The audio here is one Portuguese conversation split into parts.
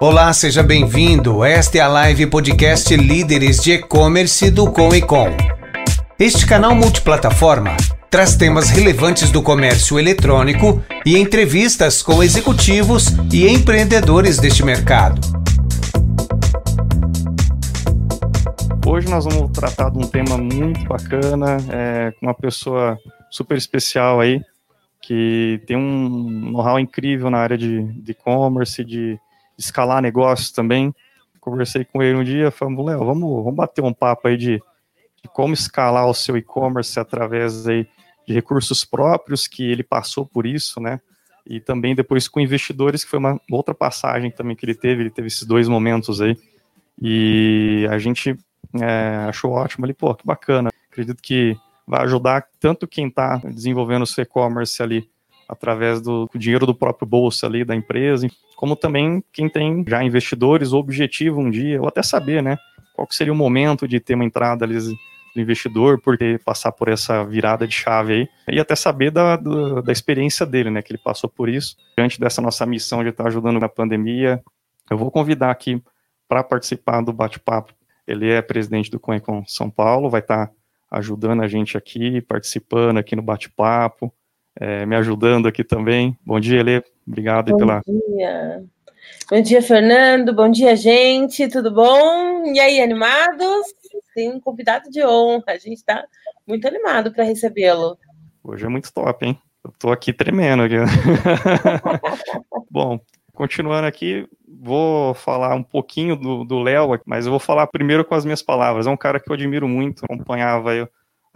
Olá, seja bem-vindo. Esta é a live podcast Líderes de E-Commerce do Com e Com. Este canal multiplataforma traz temas relevantes do comércio eletrônico e entrevistas com executivos e empreendedores deste mercado. Hoje nós vamos tratar de um tema muito bacana, é, com uma pessoa super especial aí, que tem um know-how incrível na área de e-commerce, de escalar negócios também. Conversei com ele um dia, falamos, Léo, vamos, vamos bater um papo aí de, de como escalar o seu e-commerce através aí de recursos próprios, que ele passou por isso, né? E também depois com investidores, que foi uma outra passagem também que ele teve, ele teve esses dois momentos aí. E a gente é, achou ótimo ali, pô, que bacana. Acredito que vai ajudar tanto quem está desenvolvendo o seu e-commerce ali através do, dinheiro do próprio bolso ali da empresa, como também quem tem já investidores, o objetivo um dia, ou até saber, né, qual que seria o momento de ter uma entrada ali do investidor, por ter passar por essa virada de chave aí, e até saber da, da, da experiência dele, né, que ele passou por isso. Diante dessa nossa missão de estar ajudando na pandemia, eu vou convidar aqui para participar do bate-papo. Ele é presidente do Coencom São Paulo, vai estar ajudando a gente aqui, participando aqui no bate-papo, é, me ajudando aqui também. Bom dia, Elê. Obrigado bom pela. Dia. Bom dia, Fernando. Bom dia, gente. Tudo bom? E aí, animados? Tem um convidado de honra. A gente está muito animado para recebê-lo. Hoje é muito top, hein? Eu tô aqui tremendo. Aqui. bom, continuando aqui, vou falar um pouquinho do Léo, mas eu vou falar primeiro com as minhas palavras. É um cara que eu admiro muito, acompanhava eu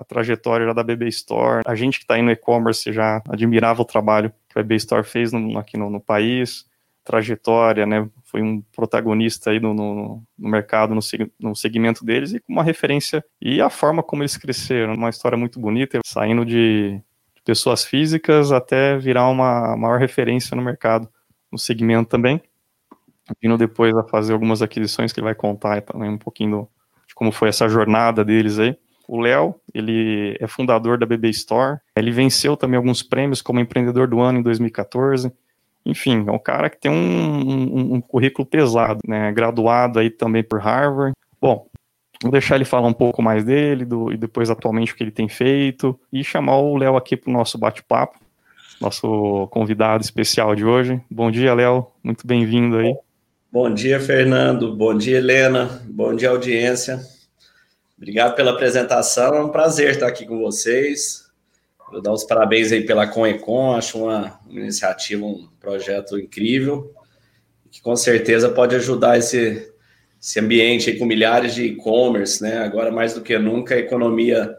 a trajetória da BB Store. A gente que está aí no e-commerce já admirava o trabalho que a BB Store fez no, aqui no, no, país, trajetória, né? Foi um protagonista aí no, no, no mercado, no, segmento deles e com uma referência e a forma como eles cresceram, uma história muito bonita, saindo de, de pessoas físicas até virar uma maior referência no mercado, no segmento também. Vindo depois a fazer algumas aquisições que ele vai contar também um pouquinho do, de como foi essa jornada deles aí. O Léo, ele é fundador da BB Store. Ele venceu também alguns prêmios como empreendedor do ano em 2014. Enfim, é um cara que tem um, um, um currículo pesado, né? Graduado aí também por Harvard. Bom, vou deixar ele falar um pouco mais dele do, e depois atualmente o que ele tem feito e chamar o Léo aqui para o nosso bate-papo, nosso convidado especial de hoje. Bom dia, Léo. Muito bem-vindo aí. Bom dia, Fernando. Bom dia, Helena. Bom dia, audiência. Obrigado pela apresentação, é um prazer estar aqui com vocês. Vou dar os parabéns aí pela Conecon, acho uma, uma iniciativa, um projeto incrível, que com certeza pode ajudar esse, esse ambiente aí com milhares de e-commerce, né? Agora mais do que nunca a economia.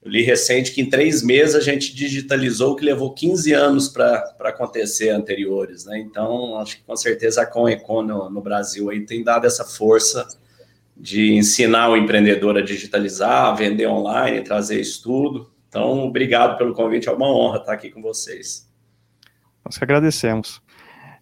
Eu li recente que em três meses a gente digitalizou o que levou 15 anos para acontecer anteriores, né? Então, acho que com certeza a Conecon no, no Brasil aí tem dado essa força de ensinar o empreendedor a digitalizar, a vender online, trazer estudo. Então, obrigado pelo convite, é uma honra estar aqui com vocês. Nós que agradecemos.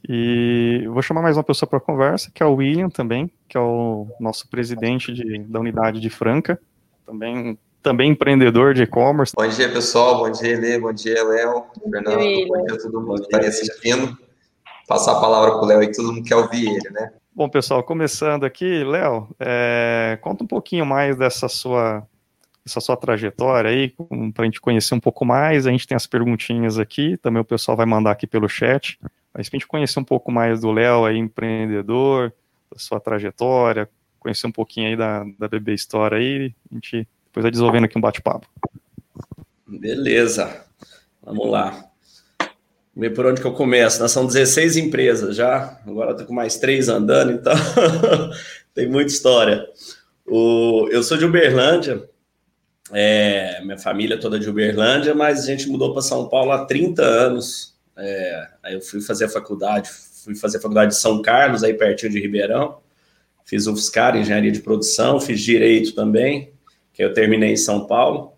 E vou chamar mais uma pessoa para a conversa, que é o William também, que é o nosso presidente de, da unidade de Franca, também, também empreendedor de e-commerce. Bom dia, pessoal. Bom dia, Elê. Bom dia, Léo. Fernando. Bom dia a todo mundo que está assistindo. Passar a palavra para o Léo e todo mundo quer ouvir ele, né? Bom, pessoal, começando aqui, Léo, é, conta um pouquinho mais dessa sua, dessa sua trajetória aí, para a gente conhecer um pouco mais. A gente tem as perguntinhas aqui, também o pessoal vai mandar aqui pelo chat. Mas para a gente conhecer um pouco mais do Léo aí, empreendedor, da sua trajetória, conhecer um pouquinho aí da, da BB Store aí, a gente depois vai desenvolvendo aqui um bate-papo. Beleza, vamos lá ver por onde que eu começo. Nós são 16 empresas já, agora estou com mais três andando, então tem muita história. O, eu sou de Uberlândia, é, minha família é toda de Uberlândia, mas a gente mudou para São Paulo há 30 anos. É, aí eu fui fazer a faculdade, fui fazer a faculdade de São Carlos, aí pertinho de Ribeirão. Fiz UFSCar, Engenharia de Produção, fiz Direito também, que eu terminei em São Paulo.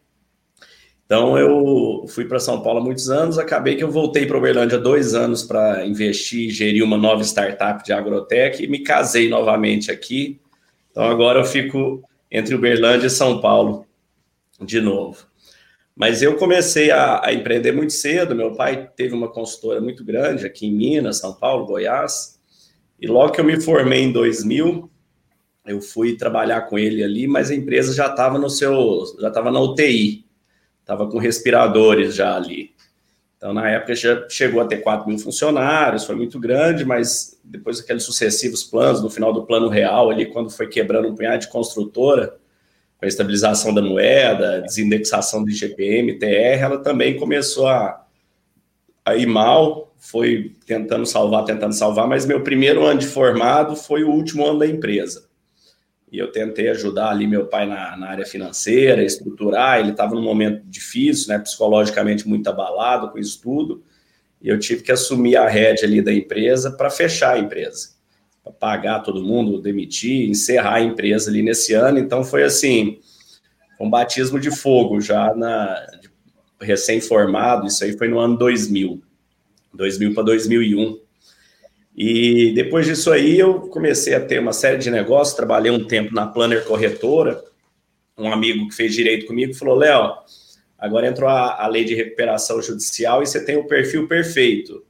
Então eu fui para São Paulo há muitos anos, acabei que eu voltei para Uberlândia dois anos para investir e gerir uma nova startup de agrotech e me casei novamente aqui. Então agora eu fico entre Uberlândia e São Paulo de novo. Mas eu comecei a, a empreender muito cedo. Meu pai teve uma consultora muito grande aqui em Minas, São Paulo, Goiás. E logo que eu me formei em 2000, eu fui trabalhar com ele ali, mas a empresa já estava no seu, já estava na UTI, estava com respiradores já ali. Então, na época, já chegou a ter 4 mil funcionários, foi muito grande, mas depois daqueles sucessivos planos, no final do plano real, ali, quando foi quebrando um punhado de construtora, com a estabilização da moeda, desindexação do IGPM, TR, ela também começou a, a ir mal, foi tentando salvar, tentando salvar, mas meu primeiro ano de formado foi o último ano da empresa. E eu tentei ajudar ali meu pai na, na área financeira, estruturar, ele estava num momento difícil, né, psicologicamente muito abalado com isso tudo, e eu tive que assumir a rédea ali da empresa para fechar a empresa pagar todo mundo, demitir, encerrar a empresa ali nesse ano. Então foi assim, um batismo de fogo já na recém-formado. Isso aí foi no ano 2000, 2000 para 2001. E depois disso aí eu comecei a ter uma série de negócios, trabalhei um tempo na Planner Corretora. Um amigo que fez direito comigo falou: "Léo, agora entrou a, a lei de recuperação judicial e você tem o perfil perfeito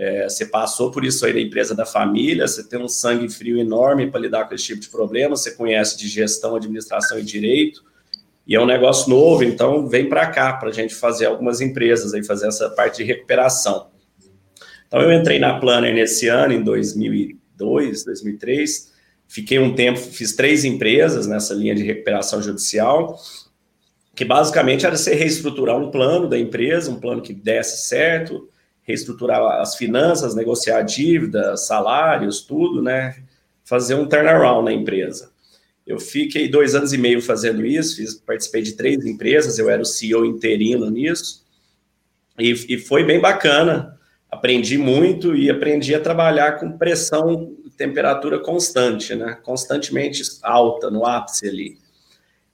é, você passou por isso aí da empresa da família, você tem um sangue frio enorme para lidar com esse tipo de problema, você conhece de gestão, administração e direito, e é um negócio novo, então vem para cá para a gente fazer algumas empresas aí, fazer essa parte de recuperação. Então eu entrei na Planner nesse ano, em 2002, 2003, fiquei um tempo, fiz três empresas nessa linha de recuperação judicial, que basicamente era você reestruturar um plano da empresa, um plano que desse certo, reestruturar as finanças, negociar dívidas, salários, tudo, né? Fazer um turnaround na empresa. Eu fiquei dois anos e meio fazendo isso, fiz, participei de três empresas, eu era o CEO interino nisso, e, e foi bem bacana. Aprendi muito e aprendi a trabalhar com pressão temperatura constante, né? Constantemente alta, no ápice ali.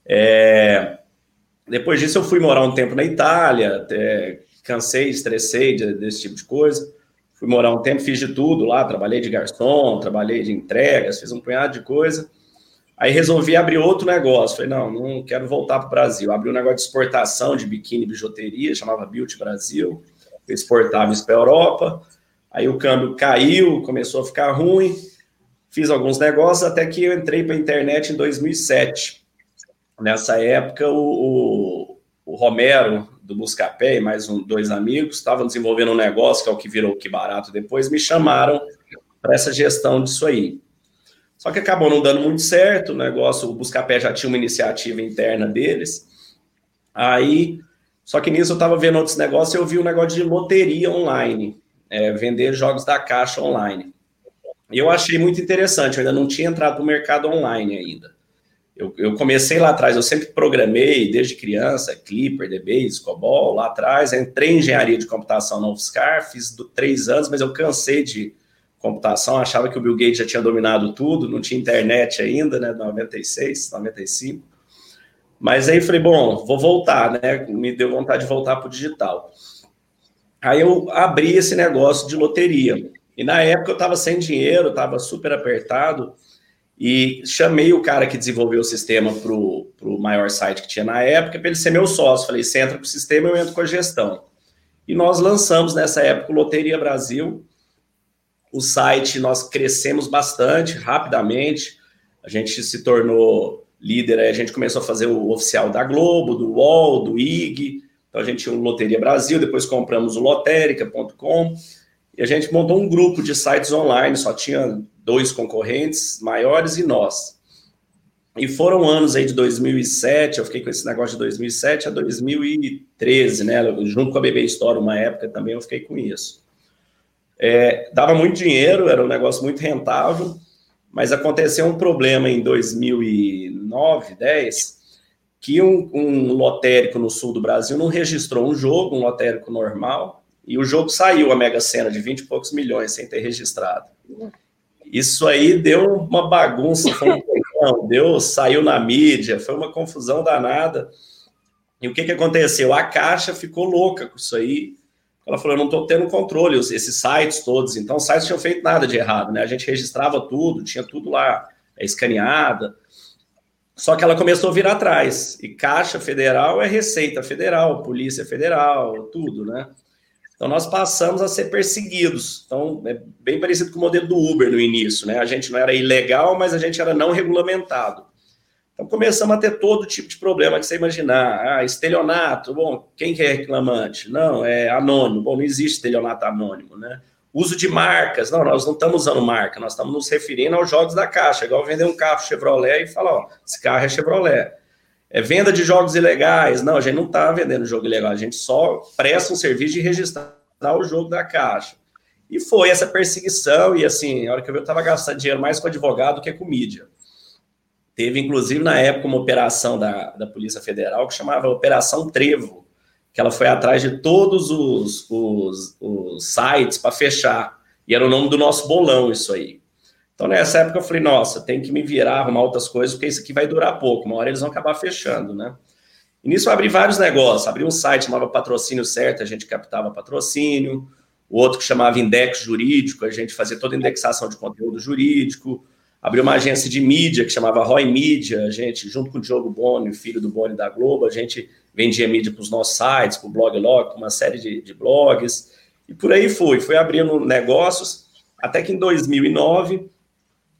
É... Depois disso, eu fui morar um tempo na Itália, até cansei, estressei desse tipo de coisa. Fui morar um tempo, fiz de tudo lá, trabalhei de garçom, trabalhei de entregas, fiz um punhado de coisa. Aí resolvi abrir outro negócio. Falei, não, não quero voltar para o Brasil. Abri um negócio de exportação de biquíni e bijuteria, chamava Beauty Brasil. Isso para a Europa. Aí o câmbio caiu, começou a ficar ruim. Fiz alguns negócios até que eu entrei para a internet em 2007. Nessa época, o, o, o Romero, do Buscapé e mais um, dois amigos estavam desenvolvendo um negócio, que é o que virou Que Barato depois, me chamaram para essa gestão disso aí. Só que acabou não dando muito certo, o negócio, o Buscapé já tinha uma iniciativa interna deles. Aí, só que nisso eu estava vendo outros negócios e eu vi um negócio de loteria online, é, vender jogos da caixa online. E eu achei muito interessante, eu ainda não tinha entrado no mercado online ainda. Eu, eu, comecei lá atrás, eu sempre programei desde criança, Clipper, DBase, COBOL, lá atrás. Entrei em engenharia de computação na UFSCar, fiz do, três anos, mas eu cansei de computação, achava que o Bill Gates já tinha dominado tudo, não tinha internet ainda, né, 96, 95. Mas aí falei, bom, vou voltar, né, me deu vontade de voltar para o digital. Aí eu abri esse negócio de loteria. E na época eu estava sem dinheiro, estava super apertado, e chamei o cara que desenvolveu o sistema para o maior site que tinha na época, para ele ser meu sócio. Falei, você entra com o sistema, eu entro com a gestão. E nós lançamos nessa época o Loteria Brasil. O site, nós crescemos bastante, rapidamente. A gente se tornou líder, a gente começou a fazer o oficial da Globo, do UOL, do IG. Então a gente tinha o Loteria Brasil, depois compramos o lotérica.com. E a gente montou um grupo de sites online, só tinha dois concorrentes maiores e nós. E foram anos aí de 2007, eu fiquei com esse negócio de 2007 a 2013, né? Junto com a BB Store, uma época também eu fiquei com isso. É, dava muito dinheiro, era um negócio muito rentável, mas aconteceu um problema em 2009, 10, que um, um lotérico no sul do Brasil não registrou um jogo, um lotérico normal, e o jogo saiu a Mega Sena de 20 e poucos milhões sem ter registrado. Isso aí deu uma bagunça, foi um deu, saiu na mídia, foi uma confusão danada. E o que, que aconteceu? A Caixa ficou louca com isso aí. Ela falou: eu não estou tendo controle, esses sites todos. Então, os sites tinham feito nada de errado, né? A gente registrava tudo, tinha tudo lá é, escaneada. Só que ela começou a vir atrás. E Caixa Federal é Receita Federal, Polícia Federal, tudo, né? Então, nós passamos a ser perseguidos. Então, é bem parecido com o modelo do Uber no início, né? A gente não era ilegal, mas a gente era não regulamentado. Então, começamos a ter todo tipo de problema que você imaginar. Ah, estelionato, bom, quem que é reclamante? Não, é anônimo. Bom, não existe estelionato anônimo, né? Uso de marcas. Não, nós não estamos usando marca, nós estamos nos referindo aos jogos da caixa. Igual vender um carro Chevrolet e falar, ó, esse carro é Chevrolet. É venda de jogos ilegais. Não, a gente não está vendendo jogo ilegal, a gente só presta um serviço de registrar o jogo da caixa. E foi essa perseguição, e assim, a hora que eu vi, eu estava gastando dinheiro mais com advogado que com mídia. Teve, inclusive, na época, uma operação da, da Polícia Federal que chamava Operação Trevo, que ela foi atrás de todos os, os, os sites para fechar. E era o nome do nosso bolão, isso aí. Então, nessa época, eu falei, nossa, tem que me virar, arrumar outras coisas, porque isso aqui vai durar pouco. Uma hora eles vão acabar fechando, né? E nisso eu abri vários negócios. Abri um site chamava Patrocínio Certo, a gente captava patrocínio. O outro que chamava Index Jurídico, a gente fazia toda a indexação de conteúdo jurídico abriu uma agência de mídia que chamava Roy Media, a gente, junto com o Diogo Boni, filho do Boni da Globo, a gente vendia mídia para os nossos sites, para o Bloglog, para uma série de, de, blogs, e por aí foi, foi abrindo negócios, até que em 2009,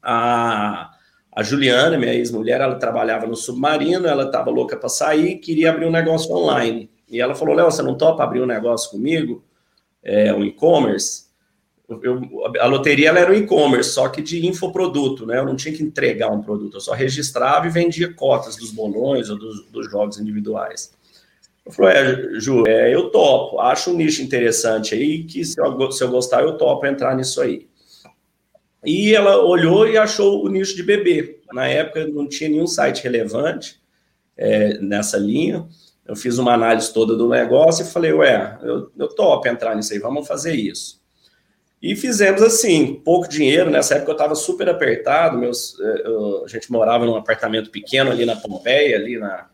a, a Juliana, minha ex-mulher, ela trabalhava no Submarino, ela estava louca para sair, queria abrir um negócio online, e ela falou, Léo, você não topa abrir um negócio comigo, é, um e-commerce? Eu, a loteria era um e-commerce, só que de infoproduto, né? Eu não tinha que entregar um produto, eu só registrava e vendia cotas dos bolões ou dos, dos jogos individuais. Eu falei, é, Ju, é, eu topo, acho um nicho interessante aí, que se eu, se eu gostar, eu topo entrar nisso aí. E ela olhou e achou o nicho de bebê. Na época não tinha nenhum site relevante é, nessa linha. Eu fiz uma análise toda do negócio e falei, ué, eu, eu topo entrar nisso aí, vamos fazer isso. E fizemos assim, pouco dinheiro. Nessa época eu estava super apertado. Meus, eh, eu, a gente morava num apartamento pequeno ali na Pompeia, ali na,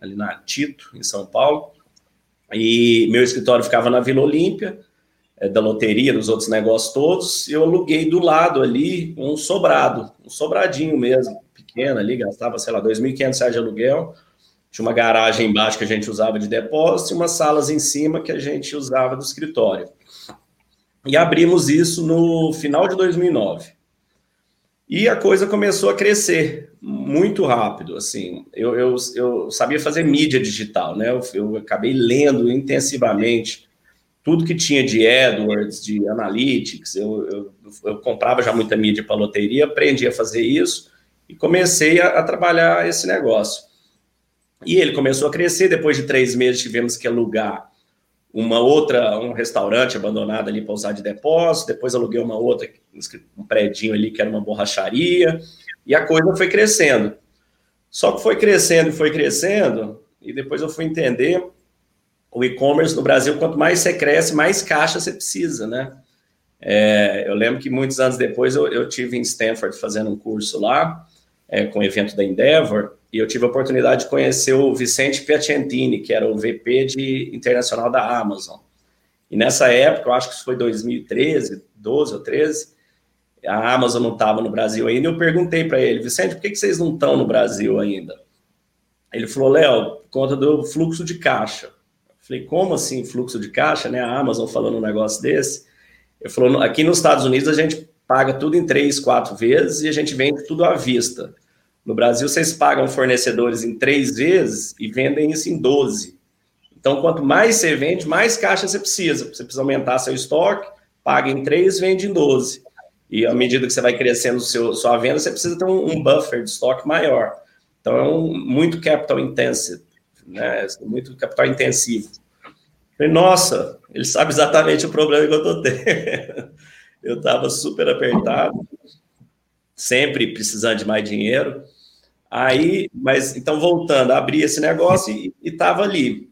ali na Tito, em São Paulo. E meu escritório ficava na Vila Olímpia, é, da loteria, dos outros negócios todos. E eu aluguei do lado ali um sobrado, um sobradinho mesmo, pequeno ali, gastava, sei lá, R$ 2.500 de aluguel. Tinha uma garagem embaixo que a gente usava de depósito e umas salas em cima que a gente usava do escritório. E abrimos isso no final de 2009. E a coisa começou a crescer muito rápido, assim. Eu, eu, eu sabia fazer mídia digital, né? Eu, eu acabei lendo intensivamente tudo que tinha de AdWords, de Analytics. Eu, eu, comprava já muita mídia para loteria, aprendi a fazer isso e comecei a, a trabalhar esse negócio. E ele começou a crescer. Depois de três meses, tivemos que alugar uma outra, um restaurante abandonado ali para usar de depósito, depois aluguei uma outra, um prédio ali que era uma borracharia, e a coisa foi crescendo. Só que foi crescendo e foi crescendo, e depois eu fui entender o e-commerce no Brasil, quanto mais você cresce, mais caixa você precisa, né? É, eu lembro que muitos anos depois eu, eu tive em Stanford fazendo um curso lá, é, com o evento da Endeavor, e eu tive a oportunidade de conhecer o Vicente Piacentini, que era o VP de internacional da Amazon. E nessa época, eu acho que isso foi 2013, 12 ou 13, a Amazon não estava no Brasil ainda. Eu perguntei para ele, Vicente, por que, que vocês não estão no Brasil ainda? Ele falou, Léo, por conta do fluxo de caixa. Eu falei, como assim fluxo de caixa, né? A Amazon falando um negócio desse. Ele falou, aqui nos Estados Unidos a gente paga tudo em três, quatro vezes e a gente vende tudo à vista. No Brasil, vocês pagam fornecedores em três vezes e vendem isso em 12. Então, quanto mais você vende, mais caixa você precisa. Você precisa aumentar seu estoque, paga em três, vende em 12. E à medida que você vai crescendo seu, sua venda, você precisa ter um, um buffer de estoque maior. Então, é um, muito capital intensive, né? muito capital intensivo. Falei, nossa, ele sabe exatamente o problema que eu estou tendo. Eu estava super apertado, sempre precisando de mais dinheiro. Aí, mas então voltando, abri esse negócio e estava ali.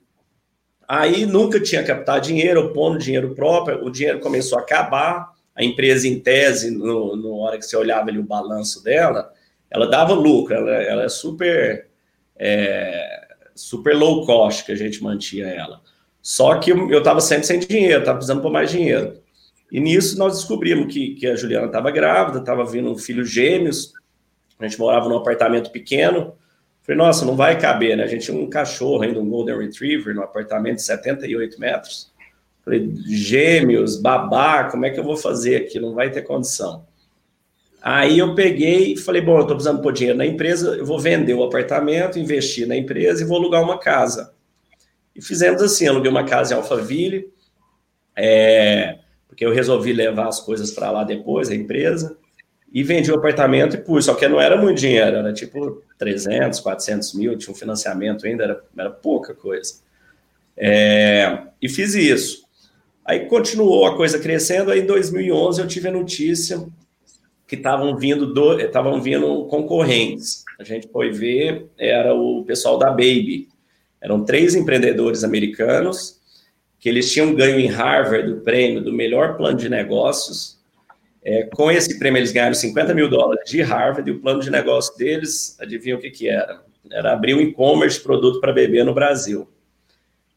Aí nunca tinha captado dinheiro, pondo dinheiro próprio, o dinheiro começou a acabar, a empresa em tese, no, no hora que você olhava ali o balanço dela, ela dava lucro, ela, ela é super, é, super low cost que a gente mantinha ela. Só que eu estava sempre sem dinheiro, estava precisando por mais dinheiro. E nisso nós descobrimos que, que a Juliana estava grávida, estava vindo um filho gêmeos, a gente morava num apartamento pequeno. Falei, nossa, não vai caber, né? A gente tinha um cachorro ainda, um Golden Retriever, num apartamento de 78 metros. Falei, gêmeos, babá, como é que eu vou fazer aqui? Não vai ter condição. Aí eu peguei e falei, bom, eu estou precisando pôr dinheiro na empresa, eu vou vender o apartamento, investir na empresa e vou alugar uma casa. E fizemos assim, aluguei uma casa em Alphaville, é, porque eu resolvi levar as coisas para lá depois, a empresa, e vendi o apartamento e pus, só que não era muito dinheiro, era tipo 300, 400 mil, tinha um financiamento ainda, era, era pouca coisa. É, e fiz isso. Aí continuou a coisa crescendo, aí em 2011 eu tive a notícia que estavam vindo do, estavam vindo concorrentes. A gente foi ver, era o pessoal da Baby. Eram três empreendedores americanos que eles tinham ganho em Harvard o prêmio do melhor plano de negócios. É, com esse prêmio eles ganharam 50 mil dólares de Harvard e o plano de negócio deles, adivinha o que que era? Era abrir um e-commerce produto para bebê no Brasil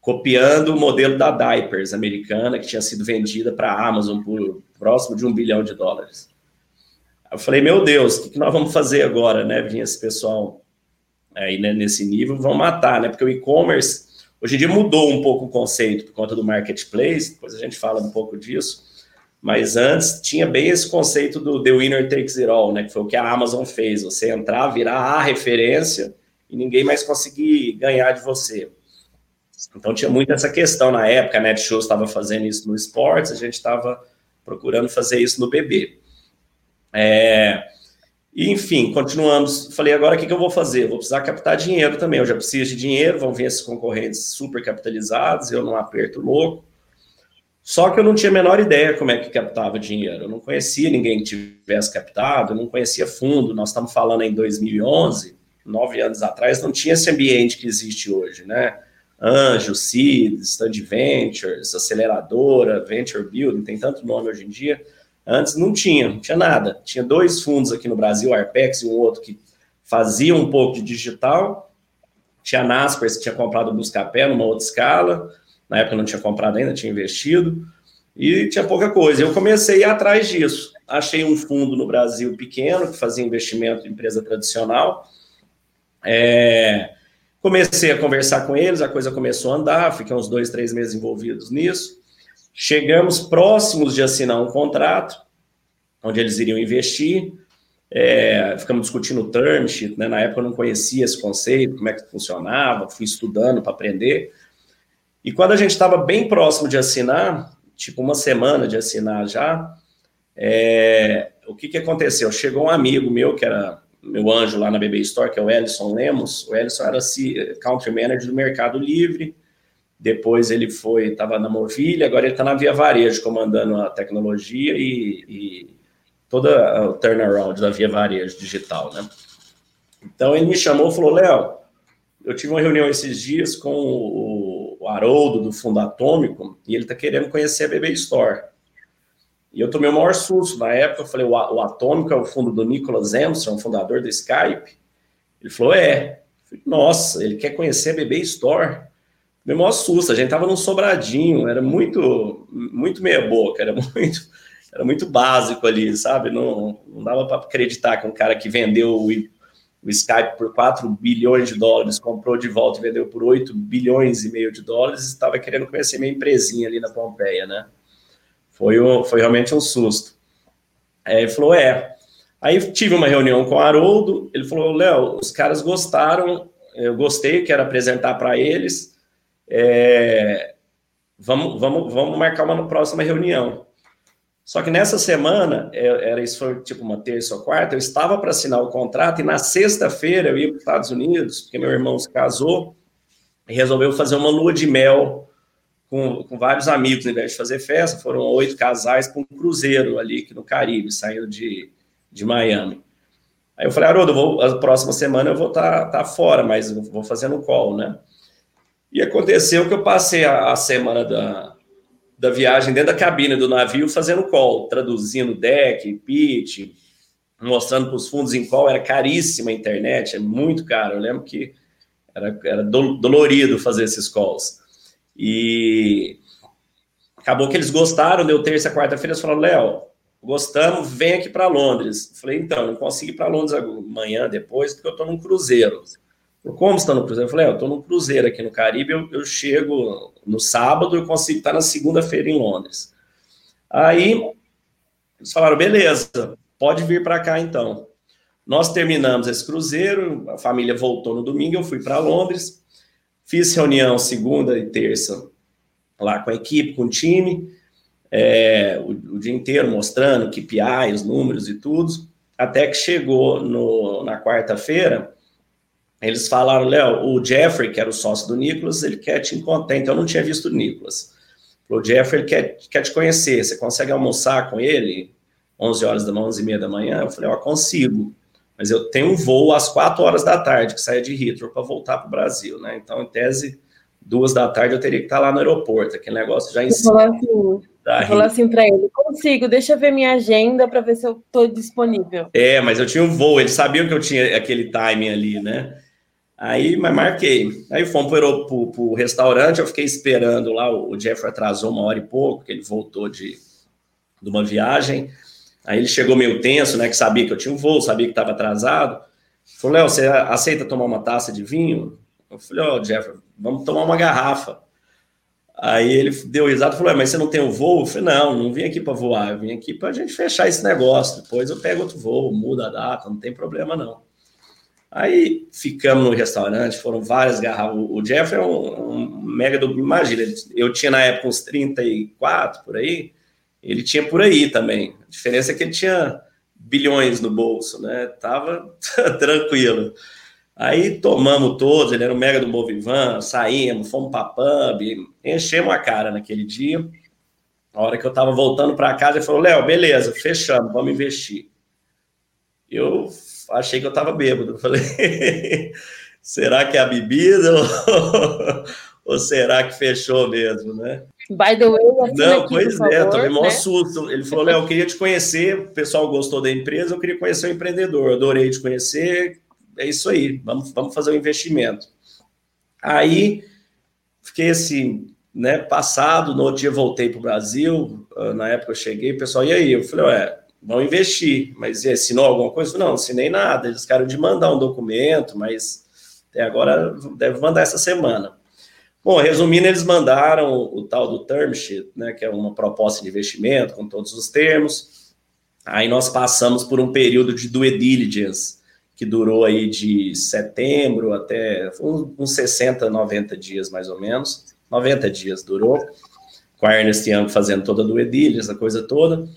copiando o modelo da Diapers americana, que tinha sido vendida para a Amazon por próximo de um bilhão de dólares. Eu falei, meu Deus, o que, nós vamos fazer agora, né? Vinha esse pessoal aí né, nesse nível, vão matar, né? Porque o e-commerce, hoje em dia mudou um pouco o conceito por conta do marketplace, depois a gente fala um pouco disso, mas antes tinha bem esse conceito do The Winner Takes It All, né? Que foi o que a Amazon fez, você entrar, virar a referência e ninguém mais conseguir ganhar de você. Então tinha muito essa questão na época, a Netshoes estava fazendo isso no esportes, a gente estava procurando fazer isso no bebê. É, enfim, continuamos. Falei, agora o que, que eu vou fazer? Vou precisar captar dinheiro também. Eu já preciso de dinheiro, vão vir esses concorrentes super capitalizados, eu não aperto louco. Só que eu não tinha a menor ideia como é que captava dinheiro. Eu não conhecia ninguém que tivesse captado, eu não conhecia fundo. Nós estamos falando em 2011, nove anos atrás, não tinha esse ambiente que existe hoje, né? Anjo, Seed, Stand Ventures, aceleradora, Venture Building, tem tanto nome hoje em dia. Antes não tinha, não tinha nada. Tinha dois fundos aqui no Brasil, Arpex e um outro que fazia um pouco de digital. Tinha a Naspers que tinha comprado o Buscapé numa outra escala. Na época não tinha comprado ainda, tinha investido. E tinha pouca coisa. Eu comecei atrás disso. Achei um fundo no Brasil pequeno que fazia investimento em empresa tradicional. É, comecei a conversar com eles, a coisa começou a andar, fiquei uns dois, três meses envolvidos nisso. Chegamos próximos de assinar um contrato, onde eles iriam investir. É, ficamos discutindo o term sheet, né? Na época eu não conhecia esse conceito, como é que funcionava, fui estudando para aprender. E quando a gente estava bem próximo de assinar, tipo uma semana de assinar já, é, o que, que aconteceu? Chegou um amigo meu, que era meu anjo lá na BB Store, que é o Ellison Lemos. O Ellison era country manager do Mercado Livre, depois ele foi, estava na Movilha, agora ele está na Via Varejo, comandando a tecnologia e, e toda o turnaround da Via Varejo digital, né? Então ele me chamou e falou, Léo, eu tive uma reunião esses dias com o, o Haroldo do Fundo Atômico e ele está querendo conhecer a BB Store. E eu tomei o maior susto. Na época, eu falei, o, Atômico é o fundo do Nicholas Armstrong, fundador do Skype. Ele falou, é. Falei, Nossa, ele quer conhecer a BB Store meu maior susto, a gente tava num sobradinho, era muito, muito meia boca, era muito, era muito básico ali, sabe? Não, não dava para acreditar que um cara que vendeu o, Skype por 4 bilhões de dólares, comprou de volta e vendeu por 8 bilhões e meio de dólares, estava querendo conhecer minha empresinha ali na Pompeia, né? Foi, um, foi realmente um susto. Aí ele falou, é. Aí tive uma reunião com o Haroldo, ele falou, Léo, os caras gostaram, eu gostei, quero apresentar para eles, é, vamos, vamos, vamos marcar uma próxima reunião. Só que nessa semana, é, era isso foi tipo uma terça ou quarta, eu estava para assinar o contrato e na sexta-feira eu ia para os Estados Unidos, porque meu irmão se casou e resolveu fazer uma lua de mel com, com vários amigos, ao invés de fazer festa, foram oito casais para um cruzeiro ali no Caribe, saindo de, de Miami. Aí eu falei, Haroldo, vou, a próxima semana eu vou estar tá, tá fora, mas vou fazer no call, né? E aconteceu que eu passei a, a semana da, da viagem dentro da cabine do navio fazendo call, traduzindo deck, pitch, mostrando para os fundos em call. Era caríssima a internet, é muito caro. Eu lembro que era, era dolorido fazer esses calls. E acabou que eles gostaram, deu terça, quarta-feira, eles falaram, Léo, gostamos, vem aqui para Londres. falei, então, não consigo ir para Londres amanhã, depois, porque eu estou num cruzeiro. Como está no cruzeiro? Eu falei, é, eu estou no cruzeiro aqui no Caribe, eu, eu chego no sábado, eu consigo estar na segunda-feira em Londres. Aí eles falaram, beleza, pode vir para cá então. Nós terminamos esse cruzeiro, a família voltou no domingo, eu fui para Londres, fiz reunião segunda e terça lá com a equipe, com o time, é, o, o, dia inteiro mostrando KPI, os números e tudo, até que chegou no, na quarta-feira, eles falaram, Léo, o Jeffrey, que era o sócio do Nicolas, ele quer te encontrar, então eu não tinha visto o Nicolas. O Jeffrey, ele quer, quer te conhecer, você consegue almoçar com ele 11 horas da manhã, 11 e meia da manhã? Eu falei, ó, consigo, mas eu tenho um voo às 4 horas da tarde, que sai de Heathrow para voltar para o Brasil, né? Então, em tese, duas da tarde eu teria que estar lá no aeroporto, aquele negócio já em cima. Assim, falar assim para ele, consigo, deixa eu ver minha agenda para ver se eu estou disponível. É, mas eu tinha um voo, eles sabiam que eu tinha aquele timing ali, né? Aí, mas marquei. Aí fomos para o restaurante, eu fiquei esperando lá, o Jeff atrasou uma hora e pouco, que ele voltou de, de uma viagem. Aí ele chegou meio tenso, né, que sabia que eu tinha um voo, sabia que estava atrasado. Falou, Léo, você aceita tomar uma taça de vinho? Eu falei, ó, oh, Jeff, vamos tomar uma garrafa. Aí ele deu risada e falou, mas você não tem um voo? Eu falei, não, não vim aqui para voar, eu vim aqui para a gente fechar esse negócio. Depois eu pego outro voo, muda a data, não tem problema não. Aí ficamos no restaurante, foram várias garrafas. O Jeff é um, um mega do. Imagina, eu tinha na época uns 34 por aí, ele tinha por aí também. A diferença é que ele tinha bilhões no bolso, né? Tava tranquilo. Aí tomamos todos, ele era um mega do Bovivan, saímos, fomos para pub, enchemos a cara naquele dia. A hora que eu tava voltando para casa, ele falou: Léo, beleza, fechamos, vamos investir. Eu achei que eu estava bêbado. Falei, será que é a bebida ou, ou, será que fechou mesmo, né? By the way, Não, aqui, pois é, favor, tomei maior né? susto. Ele falou, Léo, eu queria te conhecer, o pessoal gostou da empresa, eu queria conhecer o empreendedor, adorei te conhecer, é isso aí, vamos, vamos fazer um investimento. Aí, fiquei assim, né, passado, no outro dia voltei para o Brasil, ah, na época eu cheguei, o pessoal, e aí? Eu falei, ué, vão investir, mas assinou alguma coisa? Não, assinei nada. Eles querem de mandar um documento, mas até agora deve mandar essa semana. Bom, resumindo, eles mandaram o tal do term sheet, né, que é uma proposta de investimento com todos os termos. Aí nós passamos por um período de due diligence, que durou aí de setembro até uns 60, 90 dias mais ou menos. 90 dias durou, com a Ernest Young fazendo toda a due diligence, a coisa toda.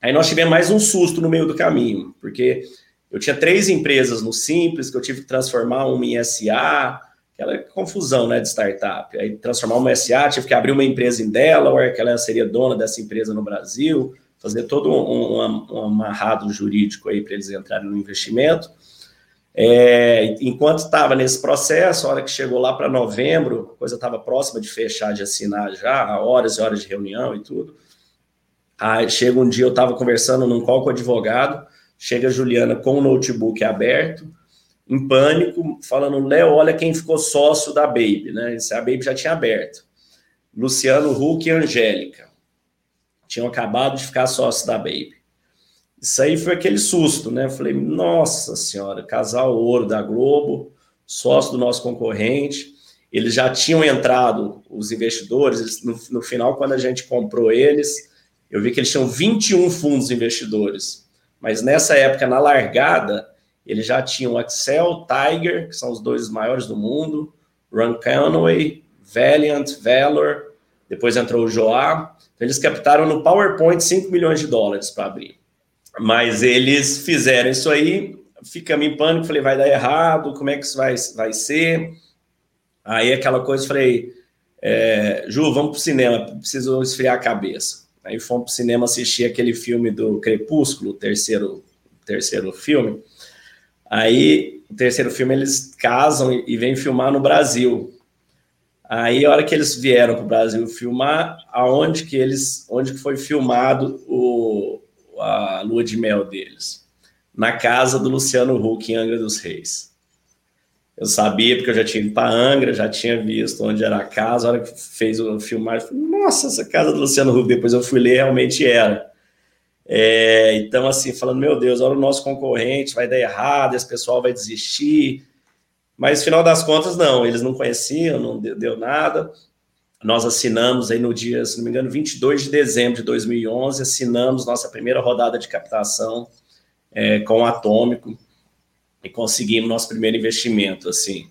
Aí nós tivemos mais um susto no meio do caminho, porque eu tinha três empresas no Simples, que eu tive que transformar uma em SA, aquela confusão né, de startup. Aí transformar uma SA, tive que abrir uma empresa em Delaware, que ela seria dona dessa empresa no Brasil, fazer todo um, um, um amarrado jurídico aí para eles entrarem no investimento. É, enquanto estava nesse processo, a hora que chegou lá para novembro, a coisa estava próxima de fechar, de assinar já, horas e horas de reunião e tudo. Aí chega um dia, eu estava conversando num call com o advogado, chega a Juliana com o notebook aberto, em pânico, falando: Léo, olha quem ficou sócio da Baby, né? A Baby já tinha aberto. Luciano Huck e Angélica tinham acabado de ficar sócio da Baby. Isso aí foi aquele susto, né? Falei: nossa senhora, casal ouro da Globo, sócio do nosso concorrente. Eles já tinham entrado, os investidores, no, no final, quando a gente comprou eles eu vi que eles tinham 21 fundos investidores, mas nessa época, na largada, eles já tinham Excel, Tiger, que são os dois maiores do mundo, Run Conway, Valiant, Valor, depois entrou o Joá. Então, eles captaram no PowerPoint 5 milhões de dólares para abrir. Mas eles fizeram isso aí, ficamos em pânico, falei, vai dar errado, como é que isso vai, vai ser? Aí aquela coisa, falei, é, Ju, vamos para o cinema, preciso esfriar a cabeça. Aí fomos para o cinema assistir aquele filme do Crepúsculo, o terceiro, terceiro filme. Aí, o terceiro filme, eles casam e, e vêm filmar no Brasil. Aí, a hora que eles vieram para o Brasil filmar, aonde que eles, onde que foi filmado o, a lua de mel deles? Na casa do Luciano Huck, em Angra dos Reis. Eu sabia, porque eu já tinha ido para Angra, já tinha visto onde era a casa, a hora que fez o filmagem, falei, nossa, essa casa do Luciano Huck, depois eu fui ler, realmente era. É, então, assim, falando, meu Deus, olha o nosso concorrente, vai dar errado, esse pessoal vai desistir. Mas, final das contas, não, eles não conheciam, não deu, deu nada. Nós assinamos aí no dia, se não me engano, 22 de dezembro de 2011, assinamos nossa primeira rodada de captação é, com o Atômico e conseguimos nosso primeiro investimento, assim.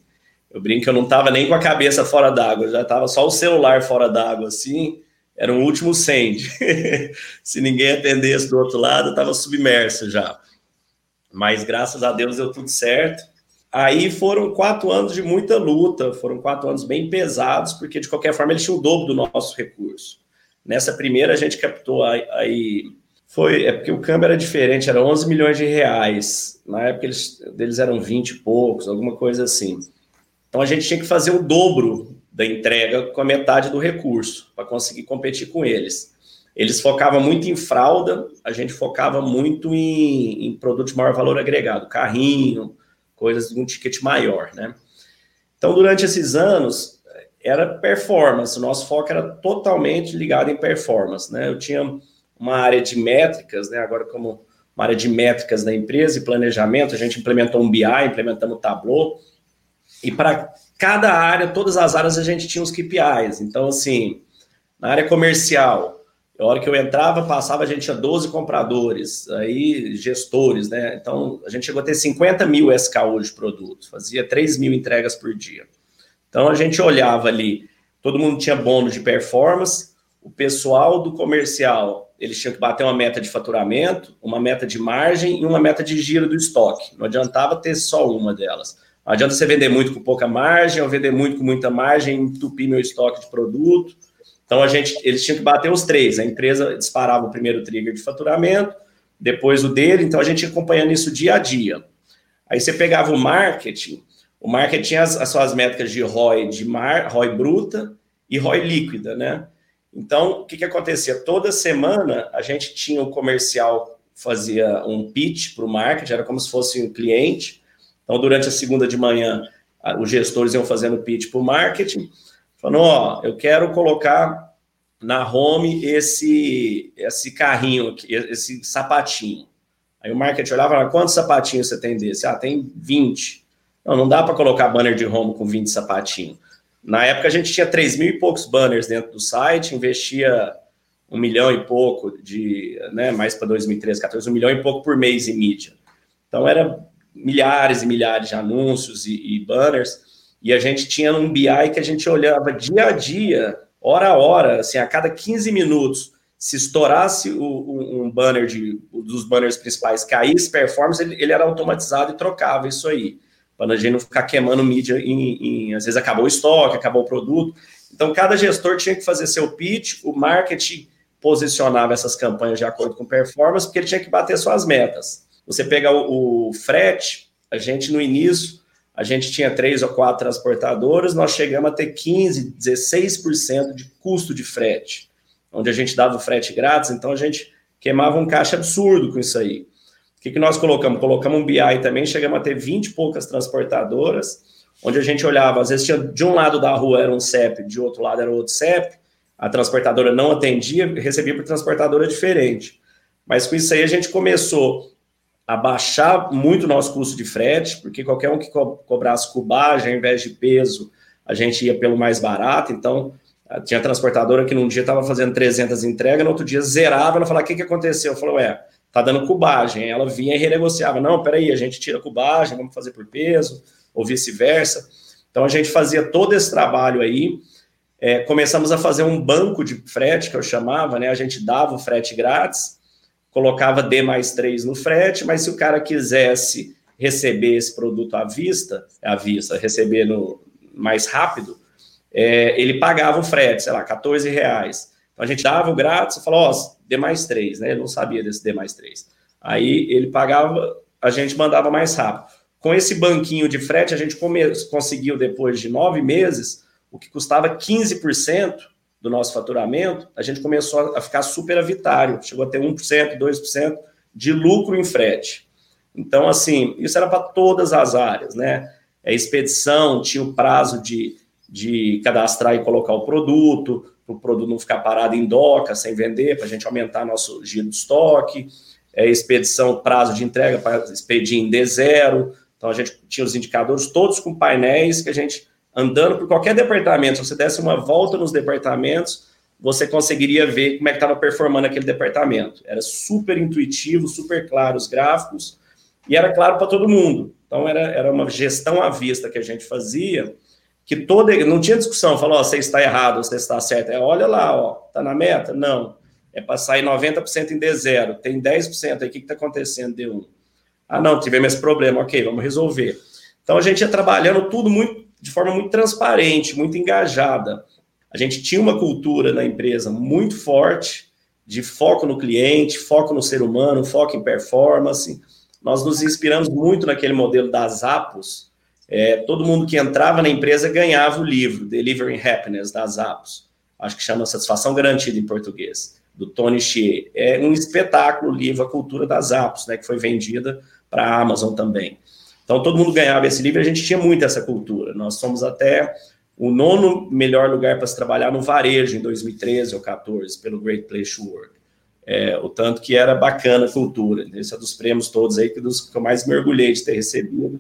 Eu brinco que eu não estava nem com a cabeça fora d'água, já estava só o celular fora d'água, assim, era um último send. se ninguém atendesse do outro lado, estava submerso já. Mas graças a Deus deu tudo certo. Aí foram quatro anos de muita luta, foram quatro anos bem pesados, porque de qualquer forma eles tinham o dobro do nosso recurso. Nessa primeira a gente captou aí, foi, é porque o câmbio era diferente, era 11 milhões de reais. Na época eles, deles eram 20 e poucos, alguma coisa assim. Então a gente tinha que fazer o dobro da entrega com a metade do recurso para conseguir competir com eles. Eles focavam muito em fralda, a gente focava muito em, em produto de maior valor agregado, carrinho, coisas de um ticket maior, né? Então, durante esses anos, era performance, o nosso foco era totalmente ligado em performance, né? Eu tinha uma área de métricas, né? Agora, como uma área de métricas da empresa e planejamento, a gente implementou um BI, implementamos o Tableau, e para cada área, todas as áreas, a gente tinha os KPIs. Então, assim, na área comercial, a hora que eu entrava, passava, a gente tinha 12 compradores, aí gestores, né? Então, a gente chegou a ter 50 mil SKU de produtos, fazia 3 mil entregas por dia. Então, a gente olhava ali, todo mundo tinha bônus de performance, o pessoal do comercial, eles tinham que bater uma meta de faturamento, uma meta de margem e uma meta de giro do estoque. Não adiantava ter só uma delas. Não adianta você vender muito com pouca margem, ou vender muito com muita margem, entupir meu estoque de produto. Então a gente, eles tinham que bater os três. A empresa disparava o primeiro trigger de faturamento, depois o dele. Então a gente acompanhando isso dia a dia. Aí você pegava o marketing. O marketing tinha as, as suas métricas de ROI de mar, ROI bruta e ROI líquida, né? Então o que que acontecia? Toda semana a gente tinha o comercial fazia um pitch para o marketing, era como se fosse um cliente. Então durante a segunda de manhã os gestores iam fazendo pitch para o marketing falando, ó, eu quero colocar na home esse, esse carrinho aqui, esse sapatinho. Aí o marketing olhava e falava, quantos sapatinhos você tem desse? Ah, tem 20. Não, não dá para colocar banner de home com 20 sapatinhos. Na época a gente tinha 3 mil e poucos banners dentro do site, investia um milhão e pouco de, né, mais para 2013, 14, um milhão e pouco por mês em mídia. Então era milhares e milhares de anúncios e, e banners. E a gente tinha um BI que a gente olhava dia a dia, hora a hora, assim, a cada 15 minutos, se estourasse o, um banner de, dos banners principais, caísse performance, ele, ele era automatizado e trocava isso aí. Para a gente não ficar queimando mídia em, em, às vezes acabou o estoque, acabou o produto. Então, cada gestor tinha que fazer seu pitch, o marketing posicionava essas campanhas de acordo com performance, porque ele tinha que bater suas metas. Você pega o, o frete, a gente no início a gente tinha três ou quatro transportadoras, nós chegamos a ter 15, 16% de custo de frete, onde a gente dava o frete grátis, então a gente queimava um caixa absurdo com isso aí. Que, que nós colocamos? Colocamos um BI também, chegamos a ter 20 e poucas transportadoras, onde a gente olhava, às vezes tinha de um lado da rua era um CEP, de outro lado era outro CEP, a transportadora não atendia, recebia por transportadora diferente. Mas com isso aí a gente começou abaixar muito o nosso custo de frete, porque qualquer um que co cobrasse cubagem ao invés de peso, a gente ia pelo mais barato. Então, ah, tinha transportadora que num dia estava fazendo 300 entregas, no outro dia zerava, ela falava, o que, que aconteceu? Eu falei, ué, tá dando cubagem. Ela vinha e renegociava, não, peraí, a gente tira cubagem, vamos fazer por peso, ou vice-versa. Então, a gente fazia todo esse trabalho aí, é, começamos a fazer um banco de frete, que eu chamava, né, a gente dava o frete grátis, colocava D mais 3 no frete, mas se o cara quisesse receber esse produto à vista, à vista, receber no, mais rápido, é, ele pagava o frete, sei lá, 14 reais. Então a gente dava o grátis falou, ó, D mais 3, né? Ele não sabia desse D mais 3. Aí ele pagava, a gente mandava mais rápido. Com esse banquinho de frete, a gente come, conseguiu, depois de nove meses, o que custava 15%, do nosso faturamento, a gente começou a ficar superavitário, chegou a ter 1%, 2% de lucro em frete. Então, assim, isso era para todas as áreas, né? A expedição tinha o prazo de, de cadastrar e colocar o produto, para o produto não ficar parado em doca, sem vender, para a gente aumentar nosso giro de estoque. É, expedição, prazo de entrega para expedir em D0, Então a gente tinha os indicadores todos com painéis que a gente andando por qualquer departamento, se você desse uma volta nos departamentos, você conseguiria ver como é que estava performando aquele departamento. Era super intuitivo, super claro os gráficos, e era claro para todo mundo. Então, era, era uma gestão à vista que a gente fazia, que toda. Não tinha discussão, falou, oh, você está errado, você está certo. É, olha lá, ó, está na meta? Não. É para sair 90% em D0, tem 10% aí, o que está acontecendo, D1? Ah, não, tivemos esse problema, ok, vamos resolver. Então, a gente ia trabalhando tudo muito, de forma muito transparente, muito engajada. A gente tinha uma cultura na empresa muito forte, de foco no cliente, foco no ser humano, foco em performance. Nós nos inspiramos muito naquele modelo das Apos. É, todo mundo que entrava na empresa ganhava o livro Delivering Happiness das Apos. Acho que chama Satisfação Garantida em português, do Tony Xie. É um espetáculo o livro A Cultura das Apos, né, que foi vendida para a Amazon também. Então todo mundo ganhava esse livro, a gente tinha muito essa cultura. Nós somos até o nono melhor lugar para se trabalhar no varejo em 2013 ou 14 pelo Great Place to Work. É, o tanto que era bacana a cultura. Esse é dos prêmios todos aí que, dos, que eu mais mergulhei de ter recebido,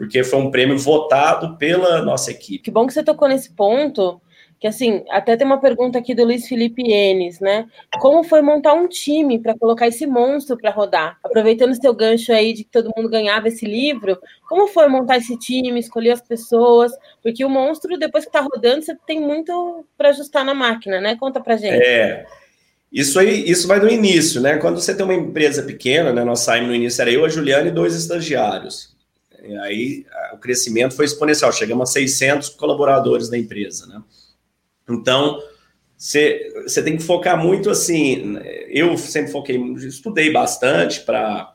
porque foi um prêmio votado pela nossa equipe. Que bom que você tocou nesse ponto, que assim, até tem uma pergunta aqui do Luiz Felipe Enes, né? Como foi montar um time para colocar esse monstro para rodar? Aproveitando o seu gancho aí de que todo mundo ganhava esse livro, como foi montar esse time, escolher as pessoas? Porque o monstro, depois que está rodando, você tem muito para ajustar na máquina, né? Conta pra gente. É. Isso aí, isso vai no início, né? Quando você tem uma empresa pequena, né? Nós saímos no início, era eu, a Juliana e dois estagiários. E aí o crescimento foi exponencial, chegamos a 600 colaboradores da empresa, né? Então, você, tem que focar muito assim. Eu sempre foquei, estudei bastante para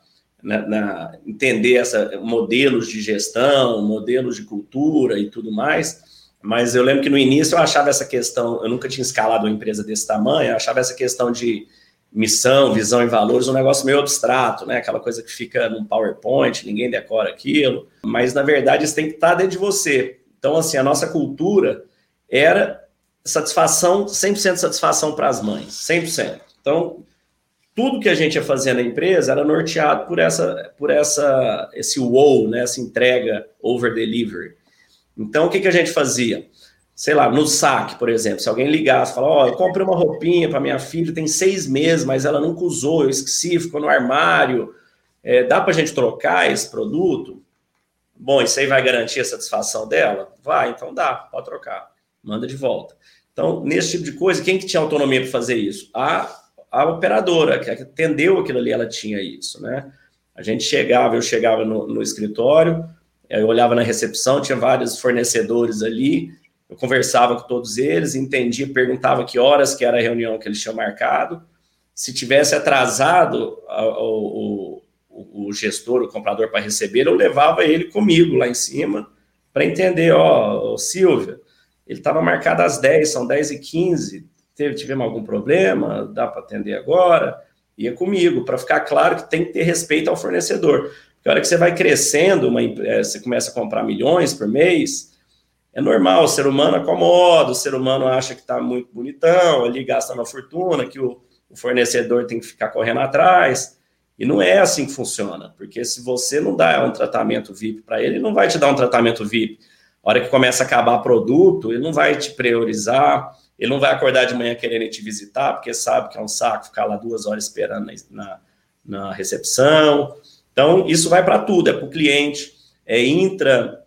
entender essa, modelos de gestão, modelos de cultura e tudo mais. Mas eu lembro que no início eu achava essa questão, eu nunca tinha escalado uma empresa desse tamanho, eu achava essa questão de missão, visão e valores um negócio meio abstrato, né? Aquela coisa que fica num PowerPoint, ninguém decora aquilo. Mas na verdade isso tem que estar dentro de você. Então, assim, a nossa cultura era satisfação, 100% de satisfação para as mães, 100%. Então, tudo que a gente ia fazer na empresa era norteado por essa, por essa, esse wow, né, essa entrega over delivery. Então, o que, que a gente fazia? Sei lá, no saque, por exemplo, se alguém ligasse e falasse, ó, oh, eu comprei uma roupinha para minha filha, tem seis meses, mas ela nunca usou, eu esqueci, ficou no armário, é, dá para a gente trocar esse produto? Bom, isso aí vai garantir a satisfação dela? Vai, então dá, pode trocar, manda de volta. Então, nesse tipo de coisa, quem que tinha autonomia para fazer isso? A, a operadora, que atendeu aquilo ali, ela tinha isso, né? A gente chegava, eu chegava no, no escritório, eu olhava na recepção, tinha vários fornecedores ali, eu conversava com todos eles, entendia, perguntava que horas que era a reunião que eles tinham marcado. Se tivesse atrasado o, o, o gestor, o comprador para receber, eu levava ele comigo lá em cima para entender, ó, Silvia, ele estava marcado às 10, são 10 e 15. Teve, tivemos algum problema? Dá para atender agora? Ia comigo, para ficar claro que tem que ter respeito ao fornecedor. Porque a hora que você vai crescendo, uma, é, você começa a comprar milhões por mês, é normal, o ser humano acomoda, o ser humano acha que está muito bonitão, ali gasta uma fortuna, que o, o fornecedor tem que ficar correndo atrás. E não é assim que funciona, porque se você não dá um tratamento VIP para ele, ele não vai te dar um tratamento VIP a hora que começa a acabar produto, ele não vai te priorizar, ele não vai acordar de manhã querendo te visitar, porque sabe que é um saco ficar lá duas horas esperando na, na recepção. Então, isso vai para tudo, é para o cliente, é intra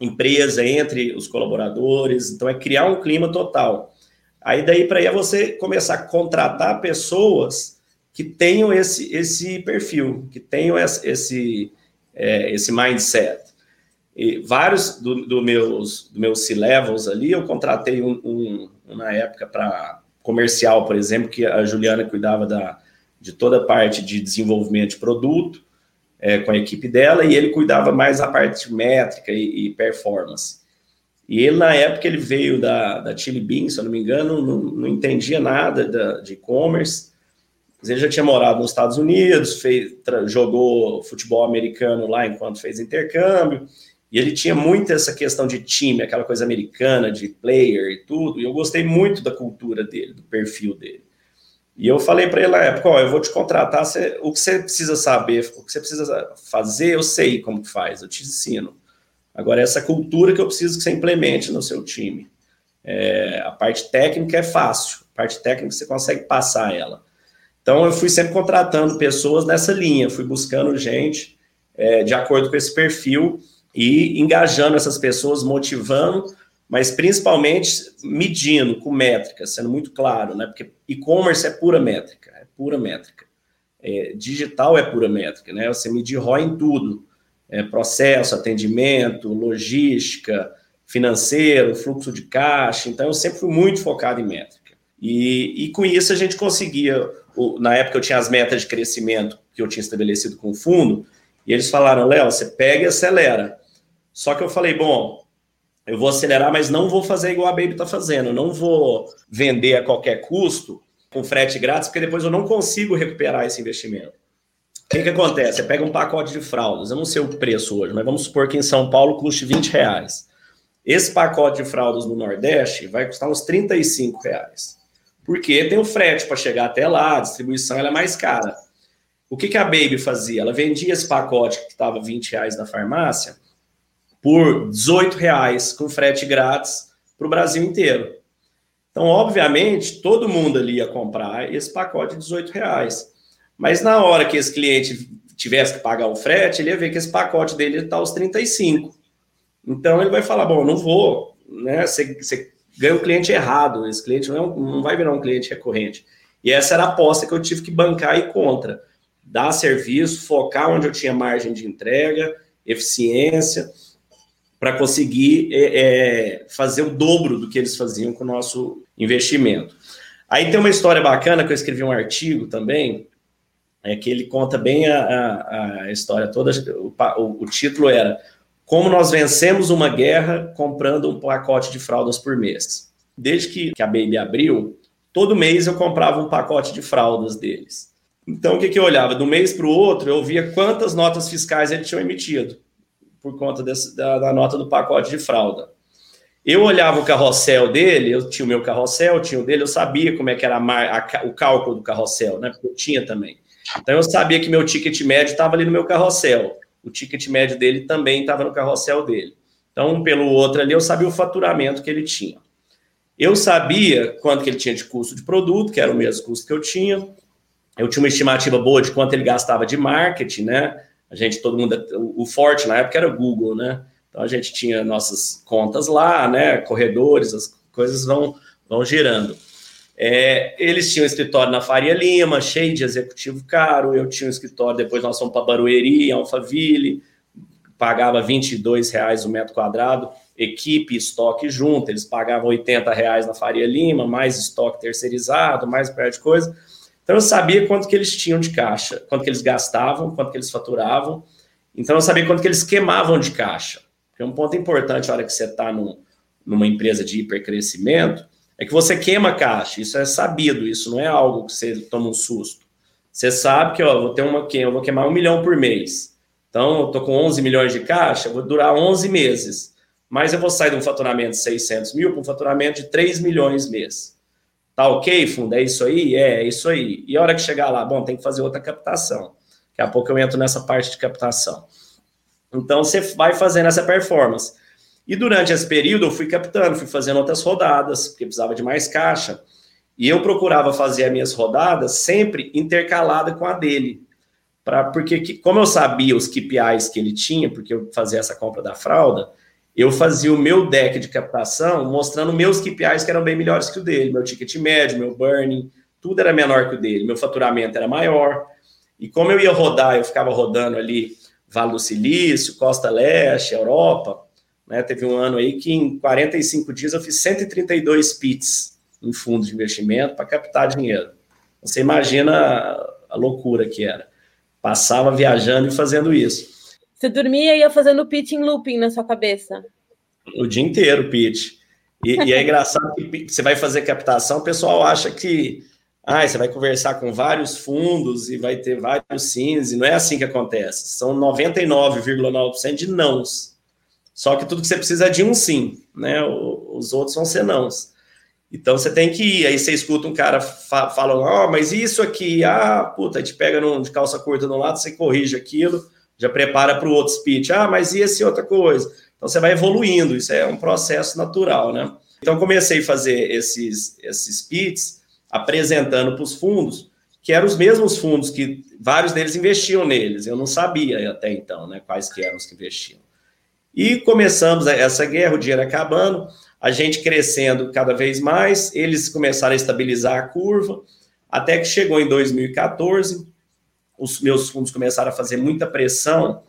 empresa, entre os colaboradores, então é criar um clima total. Aí daí para aí é você começar a contratar pessoas que tenham esse, esse perfil, que tenham esse, esse, é, esse mindset. E vários dos do meus, do meus C-levels ali, eu contratei um, um, um na época para comercial, por exemplo, que a Juliana cuidava da, de toda a parte de desenvolvimento de produto é, com a equipe dela, e ele cuidava mais da parte métrica e, e, performance. E ele, na época, ele veio da, da Chili Bean, se eu não me engano, não, não entendia nada da, de e-commerce, ele já tinha morado nos Estados Unidos, fez, jogou futebol americano lá enquanto fez intercâmbio, e ele tinha muito essa questão de time, aquela coisa americana, de player e tudo. E eu gostei muito da cultura dele, do perfil dele. E eu falei para ele na época, ó, eu vou te contratar, você, o que você precisa saber, o que você precisa fazer, eu sei como que faz, eu te ensino. Agora, essa cultura que eu preciso que você implemente no seu time. É, a parte técnica é fácil, a parte técnica você consegue passar ela. Então, eu fui sempre contratando pessoas nessa linha, fui buscando gente é, de acordo com esse perfil e engajando essas pessoas, motivando, mas principalmente medindo com métricas, sendo muito claro, né? Porque e-commerce é pura métrica, é pura métrica. É, digital é pura métrica, né? Você medir ROI em tudo. É, processo, atendimento, logística, financeiro, fluxo de caixa. Então, eu sempre fui muito focado em métrica. E, e com isso, a gente conseguia. Na época, eu tinha as metas de crescimento que eu tinha estabelecido com o fundo, e eles falaram: Léo, você pega e acelera. Só que eu falei: bom, eu vou acelerar, mas não vou fazer igual a Baby está fazendo. não vou vender a qualquer custo com frete grátis, porque depois eu não consigo recuperar esse investimento. O que, que acontece? Você pega um pacote de fraldas, eu não sei o preço hoje, mas vamos supor que em São Paulo custe 20 reais. Esse pacote de fraldas no Nordeste vai custar uns 35 reais. Porque tem o frete para chegar até lá, a distribuição é mais cara. O que, que a Baby fazia? Ela vendia esse pacote que estava 20 reais na farmácia por 18 reais com frete grátis para o Brasil inteiro. Então, obviamente, todo mundo ali ia comprar esse pacote de 18 reais. Mas na hora que esse cliente tivesse que pagar o frete, ele ia ver que esse pacote dele está aos 35. Então ele vai falar: bom, não vou, né? Você, você ganha o cliente errado, esse cliente não, é um, não vai virar um cliente recorrente. E essa era a aposta que eu tive que bancar e contra. Dar serviço, focar onde eu tinha margem de entrega, eficiência para conseguir é, é, fazer o dobro do que eles faziam com o nosso investimento. Aí tem uma história bacana que eu escrevi um artigo também, é que ele conta bem a, a, a história toda. O, o, o, título era Como nós vencemos uma guerra comprando um pacote de fraldas por mês. Desde que, que a Baby abriu, todo mês eu comprava um pacote de fraldas deles. Então, o que, que eu olhava? Do mês para o outro, eu via quantas notas fiscais eles tinham emitido por conta desse, da, da, nota do pacote de fralda. Eu olhava o carrossel dele, eu tinha o meu carrossel, tinha o dele, eu sabia como é que era a, a, o cálculo do carrossel, né? Porque eu tinha também. Então eu sabia que meu ticket médio estava ali no meu carrossel. O ticket médio dele também estava no carrossel dele. Então, um pelo outro ali, eu sabia o faturamento que ele tinha. Eu sabia quanto que ele tinha de custo de produto, que era o mesmo custo que eu tinha. Eu tinha uma estimativa boa de quanto ele gastava de marketing, né? A gente, todo mundo, o forte na época era o Google, né? Então a gente tinha nossas contas lá, né? Corredores, as coisas vão, vão girando. É, eles tinham um escritório na Faria Lima, cheio de executivo caro. Eu tinha um escritório, depois nós fomos para Barueri, Alphaville, pagava 22 reais o metro quadrado, equipe estoque junto. Eles pagavam 80 reais na Faria Lima, mais estoque terceirizado, mais perto de coisa. Então eu sabia quanto que eles tinham de caixa, quanto que eles gastavam, quanto que eles faturavam. Então eu sabia quanto que eles queimavam de caixa. Porque um ponto importante na hora que você está num, numa empresa de hipercrescimento é que você queima caixa. Isso é sabido, isso não é algo que você toma um susto. Você sabe que ó, vou ter uma eu vou queimar um milhão por mês. Então, eu estou com 11 milhões de caixa, vou durar 11 meses. Mas eu vou sair de um faturamento de 600 mil para um faturamento de 3 milhões mês. Tá ok, fundo? É isso aí? É, é isso aí. E a hora que chegar lá, bom, tem que fazer outra captação. Daqui a pouco eu entro nessa parte de captação. Então, você vai fazendo essa performance. E durante esse período, eu fui captando, fui fazendo outras rodadas, porque precisava de mais caixa. E eu procurava fazer as minhas rodadas sempre intercalada com a dele. Pra, porque, como eu sabia os KPIs que ele tinha, porque eu fazia essa compra da fralda, eu fazia o meu deck de captação mostrando meus KPIs que eram bem melhores que o dele, meu ticket médio, meu burning, tudo era menor que o dele, meu faturamento era maior. E como eu ia rodar, eu ficava rodando ali Vale do Silício, Costa Leste, Europa, né? Teve um ano aí que em 45 dias eu fiz 132 pits em fundos de investimento para captar dinheiro. Você imagina a loucura que era. Passava viajando e fazendo isso. Você dormia e ia fazendo pitch em looping na sua cabeça? O dia inteiro, pitch. E, e é engraçado que você vai fazer captação, o pessoal acha que ah, você vai conversar com vários fundos e vai ter vários sims, e não é assim que acontece. São 99,9% de nãos. Só que tudo que você precisa é de um sim, né? Os outros vão ser nãos. Então você tem que ir, aí você escuta um cara fa falando, ó, oh, mas isso aqui, ah, puta, te pega no, de calça curta no lado, você corrige aquilo, já prepara para o outro speech, ah, mas e esse outra coisa? Então você vai evoluindo, isso é um processo natural, né? Então comecei a fazer esses, esses speeches apresentando para os fundos, que eram os mesmos fundos que vários deles investiam neles, eu não sabia até então, né, quais que eram os que investiam. E começamos essa guerra, o dinheiro acabando, a gente crescendo cada vez mais, eles começaram a estabilizar a curva, até que chegou em 2014, os meus fundos começaram a fazer muita pressão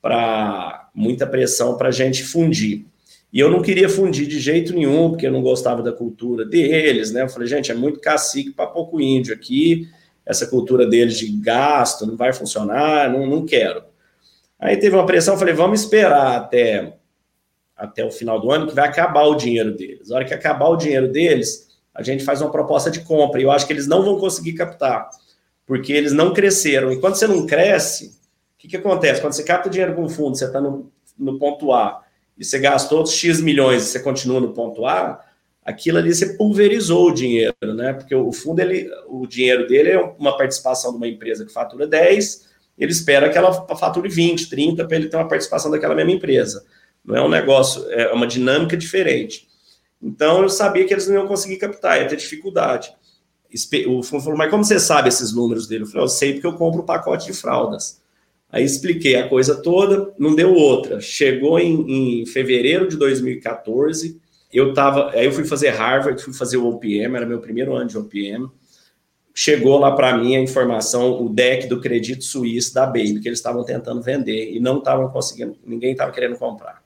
para muita pressão para a gente fundir. E eu não queria fundir de jeito nenhum, porque eu não gostava da cultura deles, né? Eu falei, gente, é muito cacique para pouco índio aqui, essa cultura deles de gasto não vai funcionar, não, não quero. Aí teve uma pressão, falei, vamos esperar até até o final do ano, que vai acabar o dinheiro deles. A hora que acabar o dinheiro deles, a gente faz uma proposta de compra. E eu acho que eles não vão conseguir captar, porque eles não cresceram. E quando você não cresce, o que, que acontece? Quando você capta dinheiro com o fundo, você está no, no ponto A, e você gastou outros X milhões e você continua no ponto A, aquilo ali você pulverizou o dinheiro, né? Porque o fundo, ele, o dinheiro dele é uma participação de uma empresa que fatura 10, ele espera que ela fature 20, 30 para ele ter uma participação daquela mesma empresa. Não é um negócio, é uma dinâmica diferente. Então eu sabia que eles não iam conseguir captar, ia ter dificuldade. O fundo falou, mas como você sabe esses números dele? Eu falei, eu sei porque eu compro o um pacote de fraldas. Aí expliquei a coisa toda, não deu outra. Chegou em, em fevereiro de 2014, eu tava, aí eu fui fazer Harvard, fui fazer o OPM, era meu primeiro ano de OPM. Chegou lá para mim a informação, o deck do Credito Suíço da Baby, que eles estavam tentando vender e não estavam conseguindo, ninguém estava querendo comprar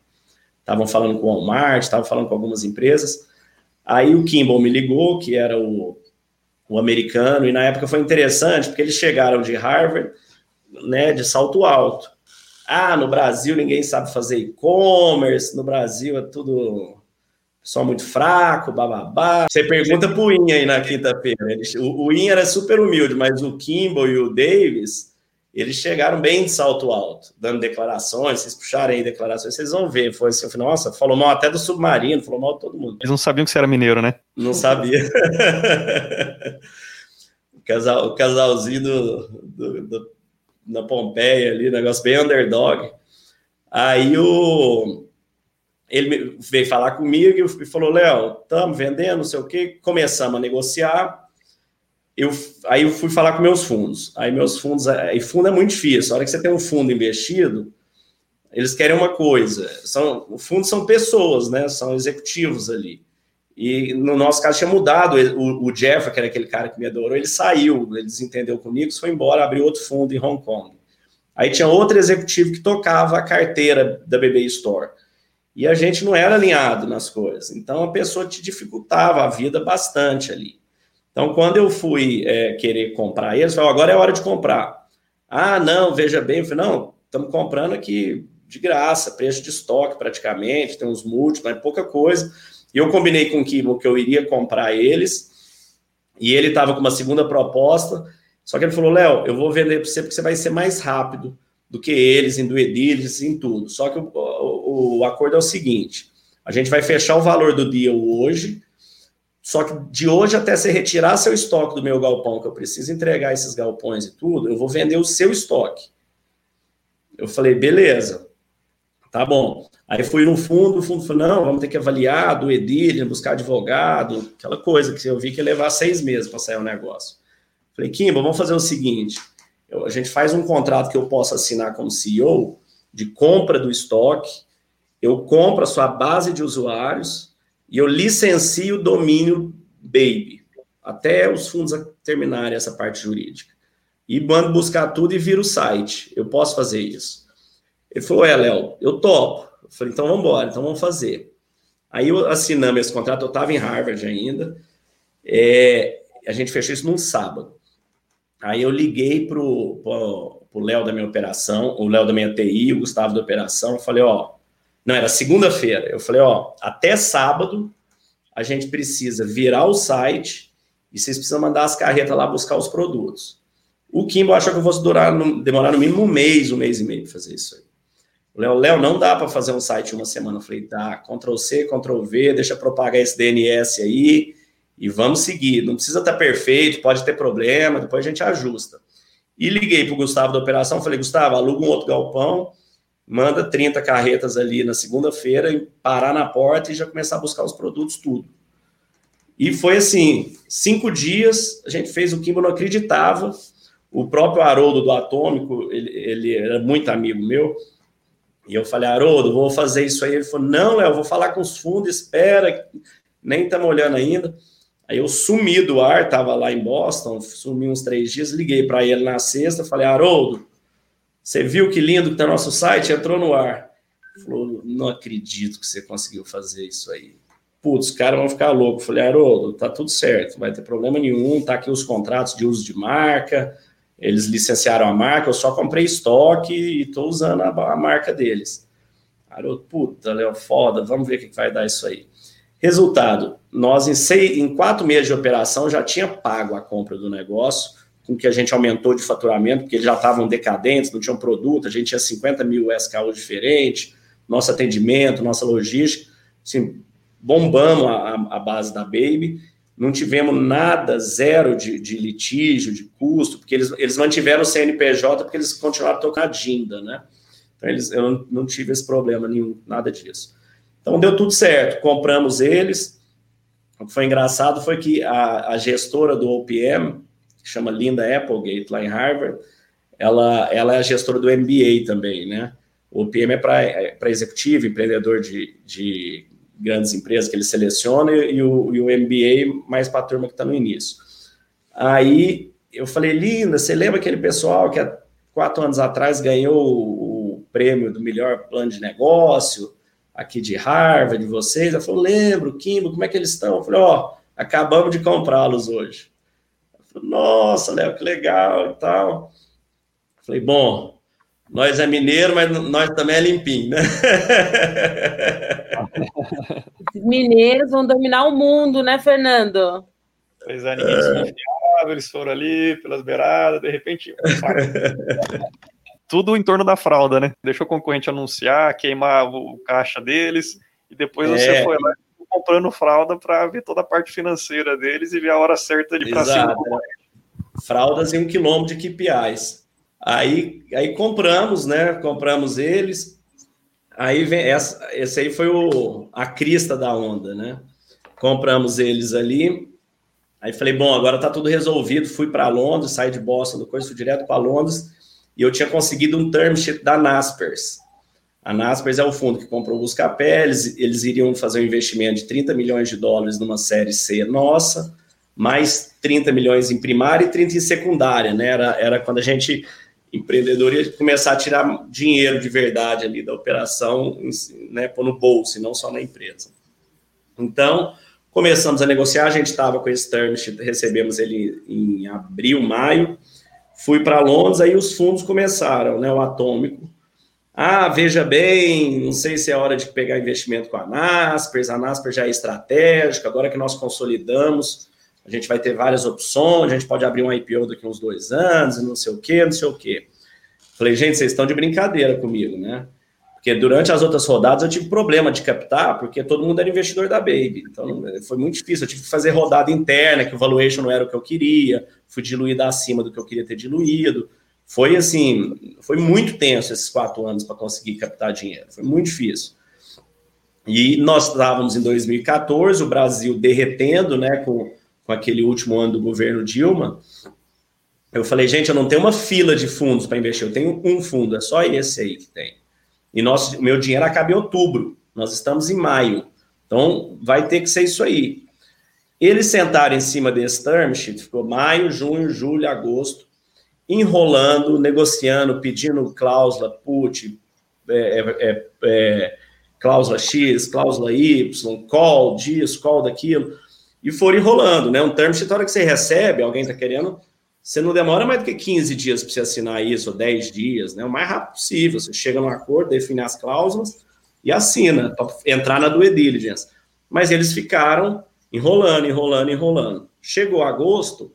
estavam falando com o Walmart, estavam falando com algumas empresas. Aí o Kimball me ligou, que era o, o americano, e na época foi interessante, porque eles chegaram de Harvard, né, de salto alto. Ah, no Brasil ninguém sabe fazer e-commerce, no Brasil é tudo só muito fraco, bababá. Você pergunta pro Inha aí na quinta-feira. O, o Inha era super humilde, mas o Kimball e o Davis eles chegaram bem de salto alto, dando declarações, vocês puxarem aí declarações, vocês vão ver, foi assim, nossa, falou mal até do submarino, falou mal de todo mundo. Eles não sabiam que você era mineiro, né? Não sabia. o, casal, o casalzinho do, do, do, na Pompeia ali, negócio bem underdog. Aí o ele veio falar comigo e falou, Léo, estamos vendendo, não sei o quê, começamos a negociar, eu, aí eu fui falar com meus fundos. Aí meus fundos, e fundo é muito difícil. A hora que você tem um fundo investido, eles querem uma coisa. São, o fundo são pessoas, né? São executivos ali. E no nosso caso tinha mudado. O, o Jeff, que era aquele cara que me adorou, ele saiu, ele desentendeu comigo, foi embora, abriu outro fundo em Hong Kong. Aí tinha outro executivo que tocava a carteira da BB Store. E a gente não era alinhado nas coisas. Então a pessoa te dificultava a vida bastante ali. Então, quando eu fui é, querer comprar eles, falou, agora é hora de comprar. Ah, não, veja bem, eu falei, não, estamos comprando aqui de graça, preço de estoque praticamente, tem uns múltiplos, é pouca coisa. E eu combinei com o Kibo que eu iria comprar eles, e ele estava com uma segunda proposta, só que ele falou, Léo, eu vou vender para você porque você vai ser mais rápido do que eles em duedilhas, em tudo. Só que o, o, o acordo é o seguinte, a gente vai fechar o valor do dia hoje, só que de hoje até você retirar seu estoque do meu galpão, que eu preciso entregar esses galpões e tudo, eu vou vender o seu estoque. Eu falei, beleza, tá bom. Aí fui no fundo, o fundo falou, não, vamos ter que avaliar do Edilha, buscar advogado, aquela coisa que eu vi que ia levar seis meses para sair o negócio. Falei, Kimba, vamos fazer o seguinte, eu, a gente faz um contrato que eu possa assinar como CEO de compra do estoque, eu compro a sua base de usuários, e eu licencio o domínio Baby, até os fundos terminarem essa parte jurídica. E mando buscar tudo e viro o site. Eu posso fazer isso. Ele falou: É, Léo, eu topo. Eu falei: Então vamos embora, então vamos fazer. Aí eu assinamos esse contrato, eu estava em Harvard ainda. É, a gente fechou isso num sábado. Aí eu liguei para o Léo da minha operação, o Léo da minha TI, o Gustavo da operação, falei, ó, não, era segunda-feira. Eu falei, ó, até sábado a gente precisa virar o site e vocês precisam mandar as carretas lá buscar os produtos. O Kimbo achou que eu fosse durar, demorar no mínimo um mês, um mês e meio para fazer isso aí. Léo, Léo, não dá para fazer um site uma semana. Eu falei, tá, Ctrl C, Ctrl V, deixa propagar esse DNS aí e vamos seguir. Não precisa estar perfeito, pode ter problema, depois a gente ajusta. E liguei para o Gustavo da operação, falei, Gustavo, aluga um outro galpão, manda 30 carretas ali na segunda-feira, parar na porta e já começar a buscar os produtos, tudo. E foi assim, cinco dias, a gente fez o eu não acreditava. O próprio Haroldo do Atômico, ele, ele era muito amigo meu, e eu falei, Haroldo, vou fazer isso aí. Ele falou, não, Léo, vou falar com os fundos, espera, nem estamos olhando ainda. Aí eu sumi do ar, estava lá em Boston, sumi uns três dias, liguei para ele na sexta, falei, Haroldo, você viu que lindo que está nosso site? Entrou no ar. Falou, não acredito que você conseguiu fazer isso aí. Putz, os caras vão ficar loucos. Falei, Haroldo, tá tudo certo, não vai ter problema nenhum, tá aqui os contratos de uso de marca, eles licenciaram a marca, eu só comprei estoque e estou usando a, a, marca deles. Haroldo, puta, Léo, foda, vamos ver o que vai dar isso aí. Resultado, nós em, seis, em quatro meses de operação já tinha pago a compra do negócio, com que a gente aumentou de faturamento, porque eles já estavam decadentes, não tinham produto, a gente tinha 50 mil SKU diferentes, nosso atendimento, nossa logística, assim, bombamos a, a, base da Baby, não tivemos nada, zero de, de, litígio, de custo, porque eles, eles mantiveram o CNPJ porque eles continuaram a tocar Dinda, né? Então, eles, eu não, não tive esse problema nenhum, nada disso. Então deu tudo certo, compramos eles. O que foi engraçado foi que a, a gestora do OPM, que chama Linda Applegate, lá em Harvard, ela, ela é a gestora do MBA também, né? O OPM é para é executivo, empreendedor de, de grandes empresas que ele seleciona, e o, e o MBA mais para a turma que está no início. Aí eu falei, Linda, você lembra aquele pessoal que há quatro anos atrás ganhou o, o prêmio do melhor plano de negócio? aqui de Harvard, de vocês. Ela falou, lembro, Kimbo, como é que eles estão? Eu falei, ó, oh, acabamos de comprá-los hoje. Falei, Nossa, Léo, que legal e tal. Falei, bom, nós é mineiro, mas nós também é limpinho, né? Mineiros vão dominar o mundo, né, Fernando? Pois é, ninguém é. eles foram ali pelas beiradas, de repente tudo em torno da fralda, né? Deixou o concorrente anunciar, queimar o caixa deles, e depois é. você foi lá comprando fralda para ver toda a parte financeira deles e ver a hora certa de ir para cima. Fraldas em um quilômetro de KPIs. Aí, aí compramos, né? Compramos eles. Aí vem essa, esse aí foi o, a crista da onda, né? Compramos eles ali. Aí falei, bom, agora tá tudo resolvido. Fui para Londres, saí de Boston, depois fui direto para Londres e eu tinha conseguido um term sheet da Naspers. A Naspers é o fundo que comprou o Buscapé, eles, eles iriam fazer um investimento de 30 milhões de dólares numa série C nossa, mais 30 milhões em primária e 30 em secundária, né? Era, era quando a gente, empreendedor, ia começar a tirar dinheiro de verdade ali da operação, né, pôr no bolso, e não só na empresa. Então, começamos a negociar, a gente estava com esse term recebemos ele em abril, maio, Fui para Londres, aí os fundos começaram, né? O Atômico. Ah, veja bem, não sei se é hora de pegar investimento com a Naspers, a Naspers já é estratégica, agora que nós consolidamos, a gente vai ter várias opções, a gente pode abrir um IPO daqui uns dois anos, e não sei o quê, não sei o quê. Falei, gente, vocês estão de brincadeira comigo, né? Porque durante as outras rodadas eu tive problema de captar, porque todo mundo era investidor da Baby. Então foi muito difícil. Eu tive que fazer rodada interna, que o valuation não era o que eu queria, fui diluído acima do que eu queria ter diluído. Foi assim, foi muito tenso esses quatro anos para conseguir captar dinheiro. Foi muito difícil. E nós estávamos em 2014, o Brasil derretendo, né, com, com aquele último ano do governo Dilma. Eu falei, gente, eu não tenho uma fila de fundos para investir, eu tenho um fundo, é só esse aí que tem. E nosso, meu dinheiro acaba em outubro. Nós estamos em maio. Então, vai ter que ser isso aí. Eles sentaram em cima desse term sheet, ficou maio, junho, julho, agosto, enrolando, negociando, pedindo cláusula put, é, é, é, é cláusula X, cláusula Y, call disso, call daquilo, e foram enrolando, né? Um term sheet, a hora que você recebe, alguém está querendo, você não demora mais do que 15 dias para você assinar isso, ou 10 dias, né? O mais rápido possível. Você chega no acordo, define as cláusulas e assina, para entrar na due diligence. Mas eles ficaram enrolando, enrolando, enrolando. Chegou agosto,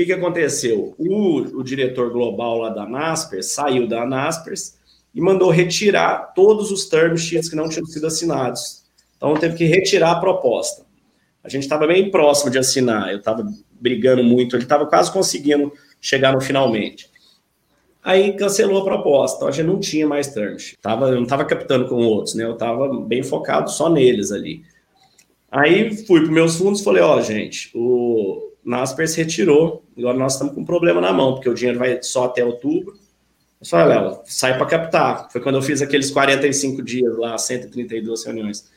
que, que aconteceu? O, o diretor global lá da Naspers saiu da Naspers e mandou retirar todos os term sheets que não tinham sido assinados. Então teve que retirar a proposta. a gente estava bem próximo de assinar, eu estava brigando muito, ele estava quase conseguindo chegar no finalmente. Aí cancelou a proposta, então a gente não tinha mais term Tava, eu não estava captando com outros, né? Eu estava bem focado só neles ali. Aí fui para meus fundos e falei, ó, oh, gente, o Nasper se retirou, agora nós estamos com um problema na mão, porque o dinheiro vai só até outubro. Eu falei, Léo, sai para captar. Foi quando eu fiz aqueles 45 dias lá, 132 reuniões.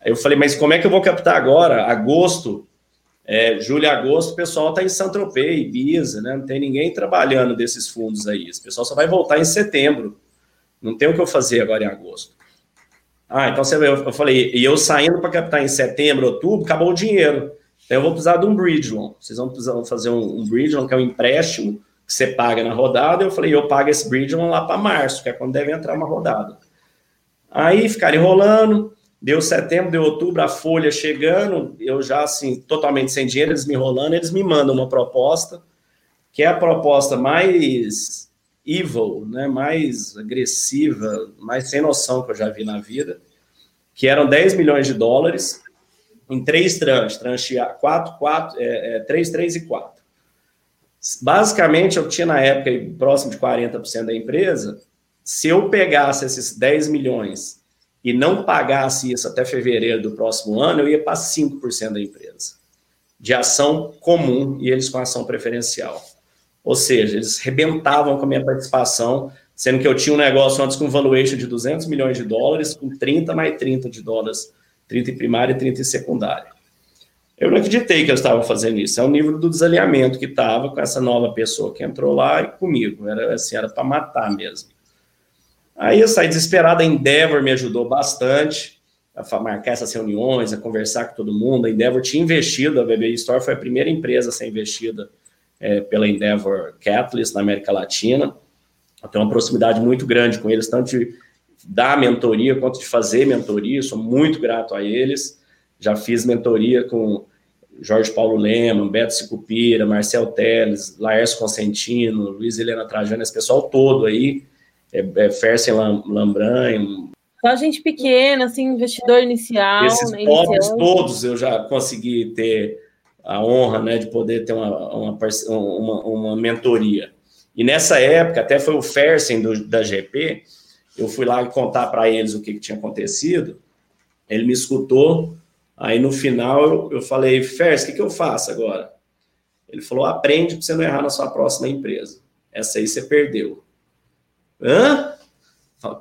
Aí eu falei, mas como é que eu vou captar agora? Agosto, é, julho e agosto, o pessoal está em Saint-Tropez, Ibiza, né? Não tem ninguém trabalhando desses fundos aí. Esse pessoal só vai voltar em setembro. Não tem o que eu fazer agora em agosto. Ah, então você vê, eu falei, e eu saindo para captar em setembro, outubro, acabou o dinheiro. Então eu vou precisar de um bridge loan. Vocês vão precisar fazer um, um bridge loan, que é um empréstimo que você paga na rodada. Eu falei, eu pago esse bridge loan lá para março, que é quando deve entrar uma rodada. Aí ficaram enrolando, Deu setembro, deu outubro, a folha chegando, eu já assim, totalmente sem dinheiro, eles me enrolando, eles me mandam uma proposta, que é a proposta mais evil, né, mais agressiva, mais sem noção que eu já vi na vida, que eram 10 milhões de dólares em três tranches, tranche 4, 4, é, é, 3, 3 e 4. Basicamente, eu tinha na época próximo de 40% da empresa, se eu pegasse esses 10 milhões e não pagasse isso até fevereiro do próximo ano, eu ia para 5% da empresa, de ação comum e eles com ação preferencial. Ou seja, eles rebentavam com a minha participação, sendo que eu tinha um negócio antes com valuation de 200 milhões de dólares, com 30 mais 30 de dólares, 30 em primária e 30 em secundária. Eu não acreditei que eu estava fazendo isso. É o nível do desalinhamento que estava com essa nova pessoa que entrou lá e comigo. Era assim, era para matar mesmo. Aí eu saí desesperado, a Endeavor me ajudou bastante a marcar essas reuniões, a conversar com todo mundo. A Endeavor tinha investido, a BB Store foi a primeira empresa a ser investida é, pela Endeavor Catalyst na América Latina. Eu tenho uma proximidade muito grande com eles, tanto de dar mentoria quanto de fazer mentoria. Sou muito grato a eles. Já fiz mentoria com Jorge Paulo Lema, Beto Sicupira, Marcel Teles, Laércio Consentino, Luiz Helena Trajano, esse pessoal todo aí é, é Fersen Lambran. Só gente pequena, assim, investidor inicial. Esses né, pobres todos eu já consegui ter a honra né, de poder ter uma, uma, uma, uma mentoria. E nessa época, até foi o Fersen do, da GP, eu fui lá contar para eles o que, que, tinha acontecido, ele me escutou, aí no final eu, eu falei, Fersen, o que, que eu faço agora? Ele falou, aprende para você não errar na sua próxima empresa. Essa aí você perdeu. Hã?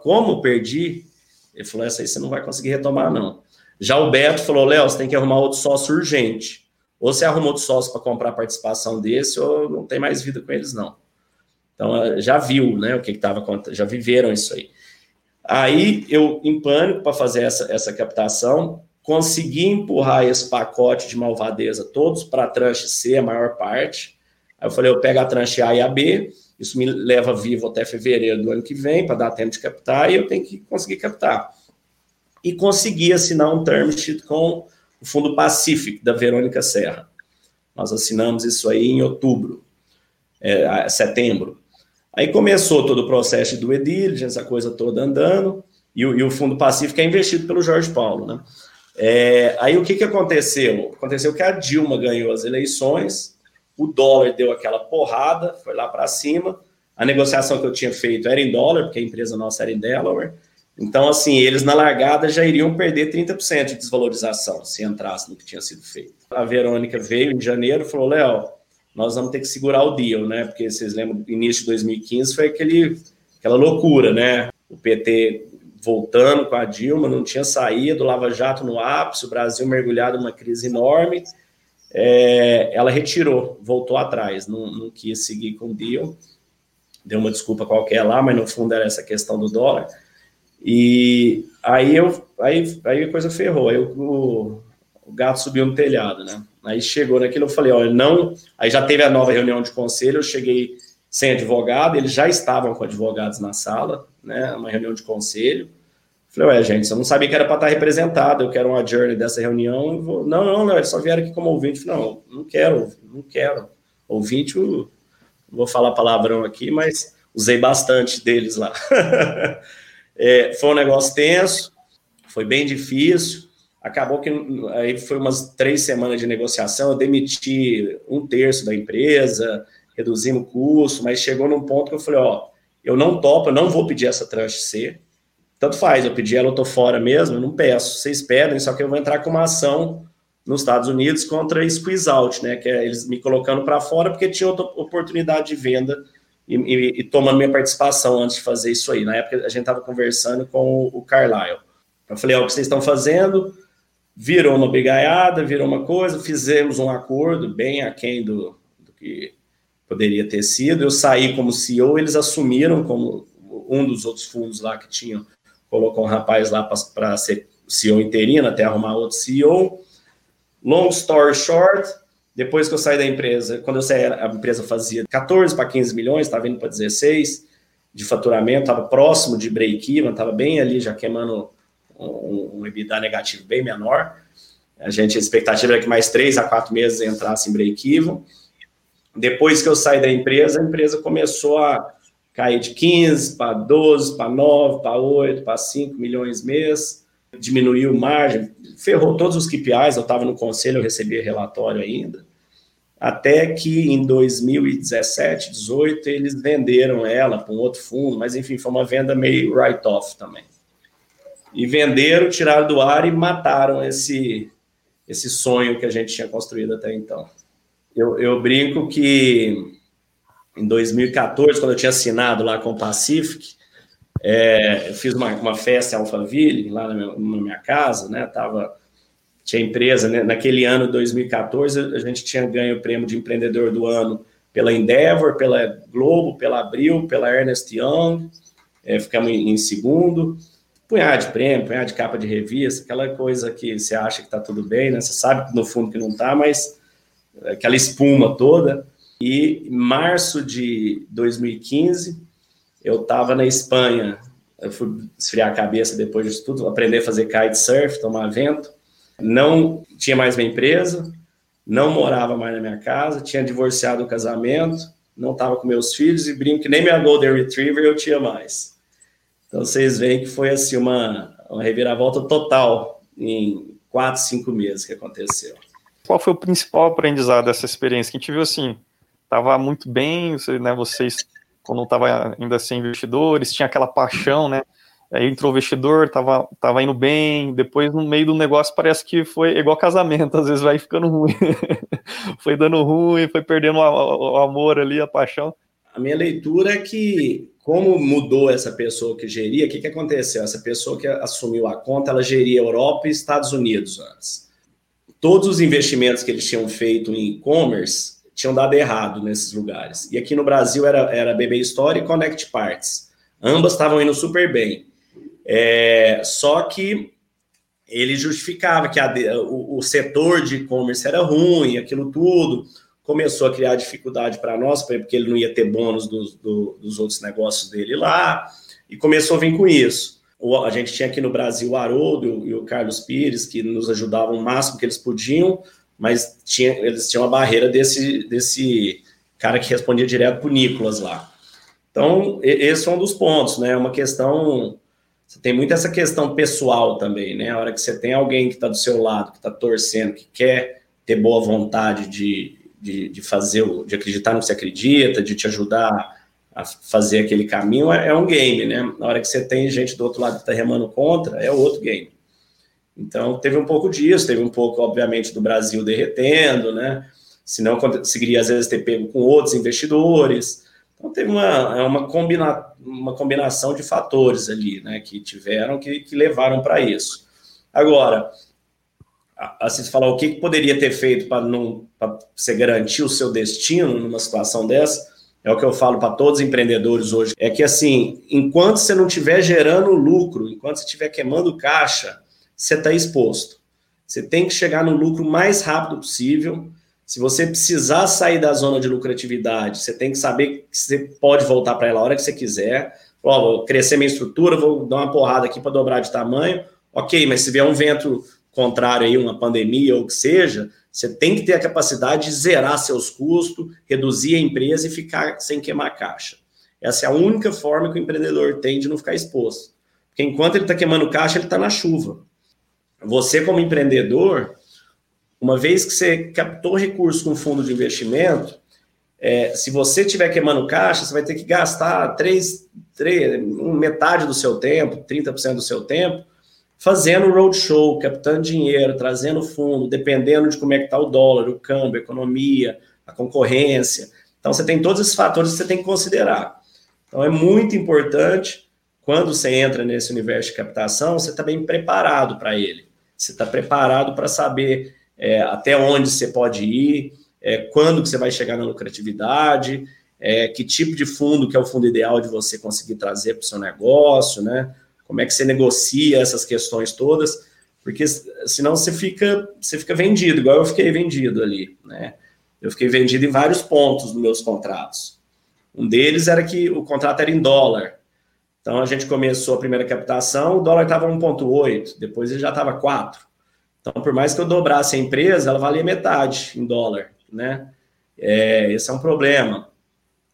Como perdi? Ele falou: essa aí você não vai conseguir retomar, não. Já o Beto falou: Léo, você tem que arrumar outro sócio urgente. Ou você arruma outro sócio para comprar a participação desse, ou não tem mais vida com eles, não. Então, já viu, né, o que estava acontecendo, já viveram isso aí. Aí, eu, em pânico, para fazer essa, essa captação, consegui empurrar esse pacote de malvadeza todos para a tranche C, a maior parte. Aí eu falei, eu pego a tranche A e a B, isso me leva vivo até fevereiro do ano que vem, para dar tempo de captar, e eu tenho que conseguir captar. E consegui assinar um term sheet com o Fundo Pacific, da Verônica Serra. Nós assinamos isso aí em outubro, é, setembro. Aí começou todo o processo do diligence, a coisa toda andando, e o, e o Fundo Pacífico é investido pelo Jorge Paulo, né? É, aí o que, que aconteceu? Aconteceu que a Dilma ganhou as eleições, o dólar deu aquela porrada, foi lá para cima. A negociação que eu tinha feito era em dólar, porque a empresa nossa era em Delaware. Então, assim, eles na largada já iriam perder 30% de desvalorização se entrasse no que tinha sido feito. A Verônica veio em janeiro e falou: Léo, nós vamos ter que segurar o deal, né? Porque vocês lembram, início de 2015 foi aquele, aquela loucura, né? O PT voltando com a Dilma, não tinha saído, Lava Jato no ápice, o Brasil mergulhado numa crise enorme é, ela retirou, voltou atrás, não, não, quis seguir com o deal, deu uma desculpa qualquer lá, mas no fundo era essa questão do dólar. E aí eu aí, aí a coisa ferrou, aí o, o gato subiu no telhado, né? Aí chegou naquilo, eu falei, olha, não. Aí já teve a nova reunião de conselho, eu cheguei sem advogado, eles já estavam com advogados na sala, né? Uma reunião de conselho. Falei, ué, gente, eu não sabia que era para estar representado, eu quero uma journey dessa reunião. Vou... Não, não, não, eles só vieram aqui como ouvinte. Falei, não, não quero, não quero. Ouvinte, eu... vou falar palavrão aqui, mas usei bastante deles lá. é, foi um negócio tenso, foi bem difícil. Acabou que aí foi umas três semanas de negociação, eu demiti um terço da empresa, reduzimos o custo, mas chegou num ponto que eu falei, ó, eu não topo, eu não vou pedir essa tranche C, tanto faz, eu pedi ela, eu tô fora mesmo, eu não peço, vocês pedem, só que eu vou entrar com uma ação nos Estados Unidos contra squeeze out, né, que é eles me colocando para fora porque tinha outra oportunidade de venda e, e, e, tomando minha participação antes de fazer isso aí. Na época a gente estava conversando com o, Carlyle. Eu falei, ó, o que vocês estão fazendo virou uma brigaiada, virou uma coisa, fizemos um acordo bem aquém do, do que poderia ter sido. Eu saí como CEO, eles assumiram como um dos outros fundos lá que tinham, colocou um rapaz lá para ser CEO interino até arrumar outro CEO. Long story short, depois que eu saí da empresa, quando eu saí, a empresa fazia 14 para 15 milhões, estava indo para 16 de faturamento, estava próximo de break-even, estava bem ali, já queimando um, um EBITDA negativo bem menor. A gente, a expectativa era que mais três a quatro meses entrasse em break-even. Depois que eu saí da empresa, a empresa começou a cair de 15 para 12, para 9, para 8, para 5 milhões mês, diminuiu margem, ferrou todos os KPIs, eu estava no conselho, eu recebia relatório ainda, até que em 2017, 18, eles venderam ela para um outro fundo, mas enfim, foi uma venda meio write-off também e venderam, tiraram do ar e mataram esse, esse sonho que a gente tinha construído até então. Eu, eu brinco que em 2014, quando eu tinha assinado lá com o Pacific, é, eu fiz uma, uma festa em Alphaville, lá na minha, na minha casa, né? Tava, tinha empresa, né? naquele ano, 2014, a gente tinha ganho o prêmio de empreendedor do ano pela Endeavor, pela Globo, pela Abril, pela Ernest Young, é, ficamos em, em segundo punhado de prêmio, punhado de capa de revista, aquela coisa que você acha que está tudo bem, né? Você sabe no fundo que não está, mas aquela espuma toda. E em março de 2015, eu estava na Espanha, eu fui esfriar a cabeça depois disso tudo, aprender a fazer kitesurf, tomar vento. Não tinha mais minha empresa, não morava mais na minha casa, tinha divorciado do casamento, não estava com meus filhos e brinco que nem minha Golden Retriever eu tinha mais. Então vocês veem que foi assim uma, uma reviravolta total em quatro, cinco meses que aconteceu. Qual foi o principal aprendizado dessa experiência? Que a gente viu assim, estava muito bem, né, vocês quando estava ainda sem investidores, tinha aquela paixão, né? Aí entrou o investidor, tava, tava indo bem, depois no meio do negócio parece que foi igual casamento, às vezes vai ficando ruim. foi dando ruim, foi perdendo o, o amor ali, a paixão. A minha leitura é que como mudou essa pessoa que geria, o que, que aconteceu? Essa pessoa que assumiu a conta, ela geria Europa e Estados Unidos antes. Todos os investimentos que eles tinham feito em e-commerce tinham dado errado nesses lugares. E aqui no Brasil era, era BB Store e Connect Parts. Ambas estavam indo super bem. É, só que ele justificava que a, o, o setor de e-commerce era ruim, aquilo tudo começou a criar dificuldade para nós, porque ele não ia ter bônus dos, do, dos outros negócios dele lá, e começou a vir com isso. O, a gente tinha aqui no Brasil o Haroldo e o Carlos Pires, que nos ajudavam o máximo que eles podiam, mas tinha, eles tinham a barreira desse, desse cara que respondia direto para o Nicolas lá. Então, esse é um dos pontos, né? É uma questão. Você tem muito essa questão pessoal também, né? A hora que você tem alguém que está do seu lado, que está torcendo, que quer ter boa vontade de, de, de fazer, de acreditar no que você acredita, de te ajudar a fazer aquele caminho, é, é um game, né? Na hora que você tem gente do outro lado que está remando contra, é outro game. Então, teve um pouco disso, teve um pouco, obviamente, do Brasil derretendo, né? Senão, conseguiria, às vezes, ter pego com outros investidores. Então, teve uma, é uma, combina, uma combinação de fatores ali, né? Que tiveram, que, que levaram para isso. Agora, assim, falar o que, poderia ter feito para não para você garantir o seu destino numa situação dessa, é o que eu falo para todos os empreendedores hoje, é que assim, enquanto você não estiver gerando lucro, enquanto você estiver queimando caixa, você está exposto. Você tem que chegar no lucro mais rápido possível. Se você precisar sair da zona de lucratividade, você tem que saber que você pode voltar para ela a hora que você quiser. Vou crescer minha estrutura, vou dar uma porrada aqui para dobrar de tamanho. Ok, mas se vier um vento contrário aí, uma pandemia ou o que seja, você tem que ter a capacidade de zerar seus custos, reduzir a empresa e ficar sem queimar caixa. Essa é a única forma que o empreendedor tem de não ficar exposto. Porque enquanto ele está queimando caixa, ele está na chuva. você como empreendedor, uma vez que você captou recurso com fundo de investimento, é, se você tiver queimando caixa, você vai ter que gastar três, três, metade do seu tempo, 30% do seu tempo, fazendo roadshow, captando dinheiro, trazendo fundo, dependendo de como é que está o dólar, o câmbio, a economia, a concorrência. Então, você tem todos esses fatores que você tem que considerar. Então, é muito importante, quando você entra nesse universo de captação, você está bem preparado para ele. Você está preparado para saber é, até onde você pode ir, é, quando que você vai chegar na lucratividade, é, que tipo de fundo que é o fundo ideal de você conseguir trazer para o seu negócio, né? Como é que você negocia essas questões todas, porque senão você fica, você fica vendido, igual eu fiquei vendido ali, né? Eu fiquei vendido em vários pontos nos meus contratos. Um deles era que o contrato era em dólar. Então a gente começou a primeira captação, o dólar estava 1,8, depois ele já estava 4. Então, por mais que eu dobrasse a empresa, ela valia metade em dólar, né? É, esse é um problema.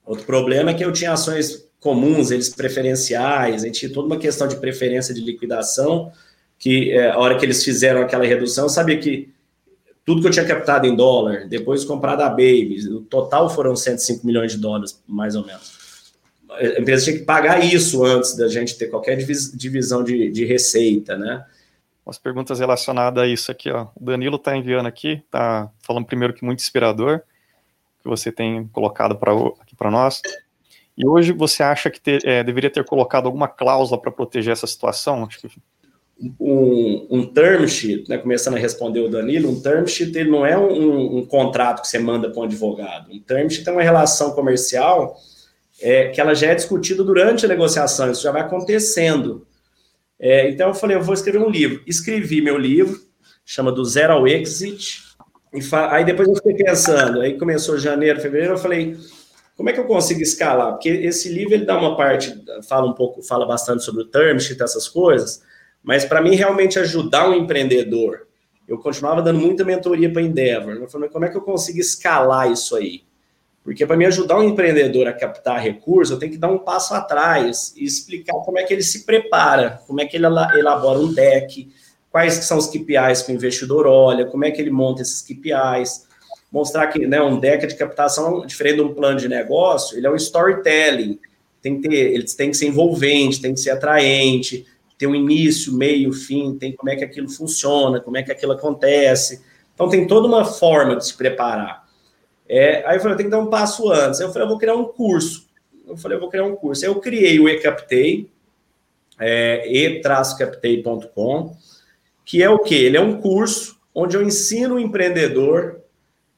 Outro problema é que eu tinha ações comuns, eles preferenciais, a gente tinha toda uma questão de preferência de liquidação, que é, a hora que eles fizeram aquela redução, eu sabia que tudo que eu tinha captado em dólar, depois comprado a Baby, o total foram 105 milhões de dólares, mais ou menos. A empresa tinha que pagar isso antes da gente ter qualquer divisão de, de receita, né? Umas perguntas relacionadas a isso aqui, ó. O Danilo está enviando aqui, tá falando primeiro que muito inspirador, que você tem colocado para aqui para nós. E hoje você acha que ter, é, deveria ter colocado alguma cláusula para proteger essa situação? Um, um term sheet, né, começando a responder o Danilo, um term sheet ele não é um, um contrato que você manda para um advogado. Um term sheet é uma relação comercial é, que ela já é discutida durante a negociação, isso já vai acontecendo. É, então eu falei, eu vou escrever um livro. Escrevi meu livro, chama Do Zero ao Exit, e aí depois eu fiquei pensando, aí começou janeiro, fevereiro, eu falei, como é que eu consigo escalar? Porque esse livro ele dá uma parte, fala um pouco, fala bastante sobre o term sheet, essas coisas, mas para mim realmente ajudar um empreendedor, eu continuava dando muita mentoria para Endeavor. Eu falei, como é que eu consigo escalar isso aí? Porque para me ajudar um empreendedor a captar recursos, eu tenho que dar um passo atrás e explicar como é que ele se prepara, como é que ele elabora um deck, quais são os KPIs que o investidor olha, como é que ele monta esses KPIs, mostrar que né, um deck de captação, diferente de um plano de negócio, ele é um storytelling, tem que ter, ele tem que ser envolvente, tem que ser atraente, tem um início, meio, fim, tem como é que aquilo funciona, como é que aquilo acontece. Então tem toda uma forma de se preparar. É, aí eu falei, eu tenho que dar um passo antes. Eu falei, eu vou criar um curso. Eu falei, eu vou criar um curso. Aí eu criei o eCaptei, é, e-captei.com, que é o quê? Ele é um curso onde eu ensino o empreendedor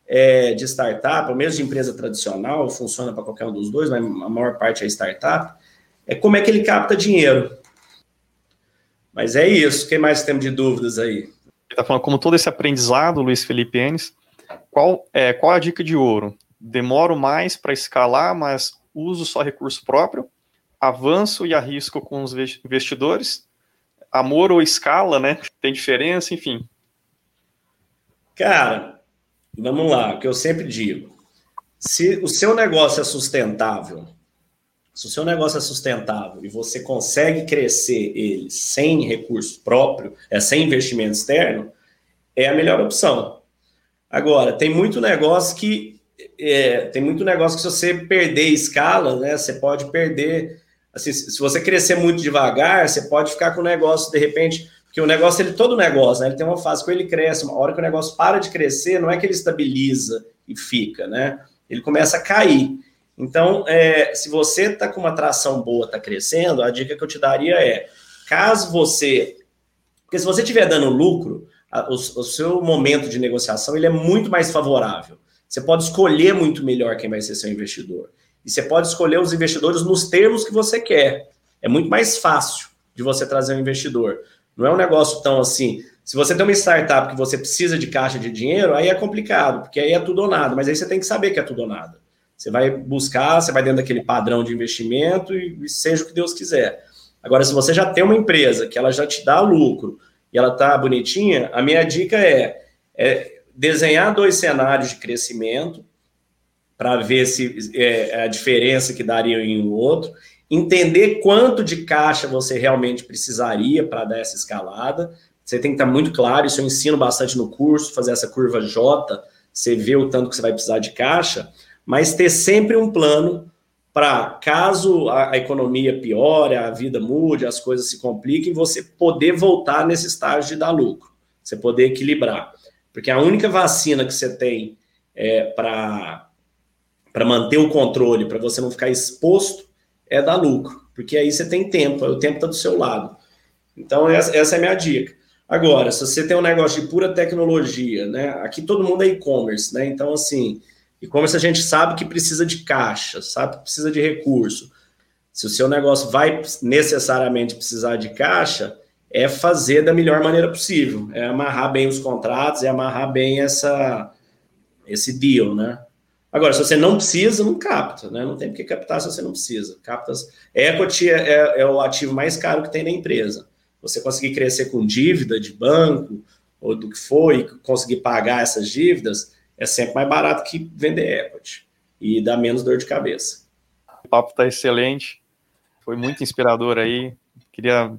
é, de startup, ou mesmo de empresa tradicional, funciona para qualquer um dos dois, mas a maior parte é startup, é como é que ele capta dinheiro. Mas é isso. Quem mais tem de dúvidas aí? Está falando como todo esse aprendizado, Luiz Felipe Enes, qual é qual a dica de ouro? Demoro mais para escalar, mas uso só recurso próprio, avanço e arrisco com os investidores, amor ou escala, né? Tem diferença, enfim. Cara, vamos lá, o que eu sempre digo. Se o seu negócio é sustentável, se o seu negócio é sustentável e você consegue crescer ele sem recurso próprio, é sem investimento externo, é a melhor opção. Agora, tem muito negócio que é, tem muito negócio que se você perder escala, né, você pode perder. Assim, se você crescer muito devagar, você pode ficar com o negócio de repente, porque o negócio ele todo negócio, né, ele tem uma fase que ele cresce, uma hora que o negócio para de crescer, não é que ele estabiliza e fica, né? Ele começa a cair. Então, é, se você está com uma tração boa, está crescendo, a dica que eu te daria é, caso você, porque se você estiver dando lucro, a, o, o, seu momento de negociação ele é muito mais favorável. Você pode escolher muito melhor quem vai ser seu investidor. E você pode escolher os investidores nos termos que você quer. É muito mais fácil de você trazer um investidor. Não é um negócio tão assim. Se você tem uma startup que você precisa de caixa de dinheiro, aí é complicado, porque aí é tudo ou nada. Mas aí você tem que saber que é tudo ou nada. Você vai buscar, você vai dentro daquele padrão de investimento e, e seja o que Deus quiser. Agora, se você já tem uma empresa que ela já te dá lucro e ela tá bonitinha, a minha dica é, é desenhar dois cenários de crescimento para ver se é, a diferença que daria em um outro, entender quanto de caixa você realmente precisaria para dar essa escalada, Você tem que estar muito claro, isso eu ensino bastante no curso, fazer essa curva J, você vê o tanto que você vai precisar de caixa, mas ter sempre um plano para caso a, a, economia piore, a vida mude, as coisas se compliquem, você poder voltar nesse estágio de dar lucro, você poder equilibrar. Porque a única vacina que você tem é, para manter o controle, para você não ficar exposto, é dar lucro. Porque aí você tem tempo, o tempo está do seu lado. Então, essa, essa é a minha dica. Agora, se você tem um negócio de pura tecnologia, né? Aqui todo mundo é e-commerce, né? Então, assim, e-commerce a gente sabe que precisa de caixa, sabe que precisa de recurso. Se o seu negócio vai necessariamente precisar de caixa, é fazer da melhor maneira possível, é amarrar bem os contratos, é amarrar bem essa esse deal, né? Agora, se você não precisa, não capta, né? Não tem por que captar se você não precisa. Captas. Equity é, é, é o ativo mais caro que tem na empresa. Você conseguir crescer com dívida de banco ou do que for e conseguir pagar essas dívidas, é sempre mais barato que vender equity e dá menos dor de cabeça. O papo está excelente, foi muito inspirador aí. Queria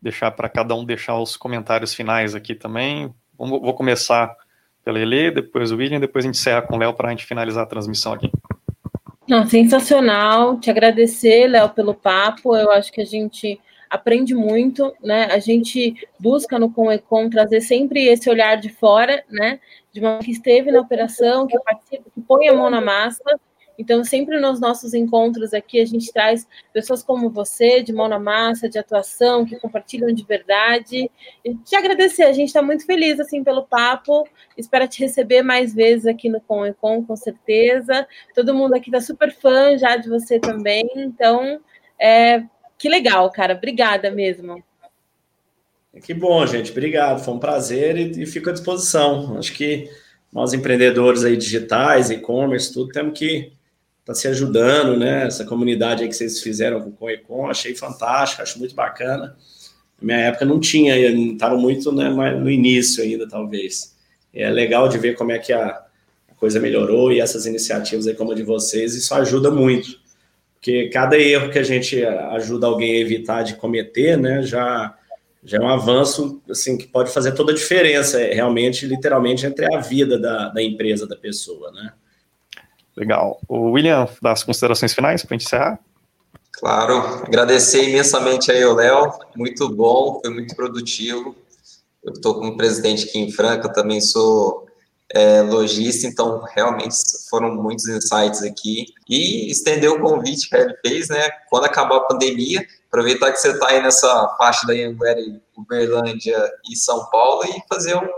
deixar para cada um deixar os comentários finais aqui também. Vou começar pela Ele, depois o William, depois a gente encerra com o Léo para a gente finalizar a transmissão aqui. Não, sensacional. Te agradecer, Léo, pelo papo. Eu acho que a gente aprende muito, né? A gente busca no Comecon trazer sempre esse olhar de fora, né? De uma que esteve na operação, que participa, que põe a mão na massa. Então, sempre nos nossos encontros aqui, a gente traz pessoas como você, de mão na massa, de atuação, que compartilham de verdade. E te agradecer, a gente está muito feliz assim pelo papo. Espero te receber mais vezes aqui no Comecon, com certeza. Todo mundo aqui está super fã já de você também. Então, é, que legal, cara. Obrigada mesmo. Que bom, gente. Obrigado. Foi um prazer e, e fico à disposição. Acho que nós empreendedores aí digitais, e-commerce, tudo, temos que tá se ajudando, né? Essa comunidade aí que vocês fizeram com o Econ, achei fantástico, acho muito bacana. Na minha época não tinha, estava muito né, no início ainda, talvez. É legal de ver como é que a, a coisa melhorou e essas iniciativas aí como a de vocês, isso ajuda muito porque cada erro que a gente ajuda alguém a evitar de cometer, né, já, já é um avanço assim que pode fazer toda a diferença, é, realmente, literalmente, entre a vida da, da empresa, da pessoa, né? Legal. O William, das considerações finais para encerrar? Claro, agradecer imensamente aí o Léo, muito bom, foi muito produtivo. Eu estou como presidente aqui em Franca, também sou é, lojista, então realmente foram muitos insights aqui. E estender o convite que ele fez, né? Quando acabar a pandemia, aproveitar que você está aí nessa faixa da Anguera, Uberlândia e São Paulo e fazer um,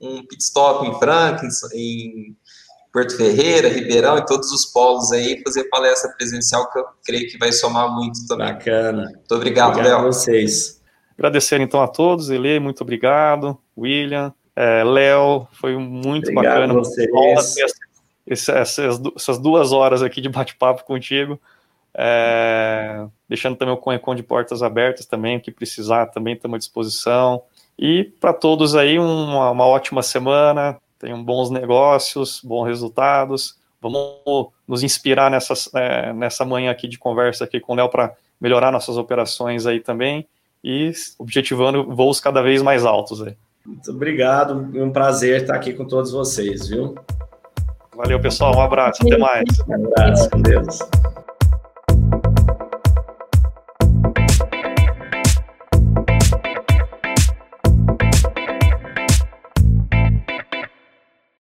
um pit stop em Franca, em Porto Ferreira, Ribeirão e todos os polos aí, fazer palestra presencial que eu creio que vai somar muito também. Bacana. Muito obrigado, obrigado Léo. a vocês. Agradecer então a todos, Ele, muito obrigado, William, é, Léo, foi muito Obrigado bacana. Vocês. essas, essas, duas horas aqui de bate-papo contigo. É, deixando também o Conecon de portas abertas também, o que precisar também estamos à disposição. E para todos aí, uma, uma, ótima semana, tenham bons negócios, bons resultados. Vamos nos inspirar nessa, é, nessa manhã aqui de conversa aqui com o Léo para melhorar nossas operações aí também e objetivando voos cada vez mais altos aí. Muito obrigado, é um prazer estar aqui com todos vocês, viu? Valeu, pessoal, um abraço, até mais. Um abraço, com Deus.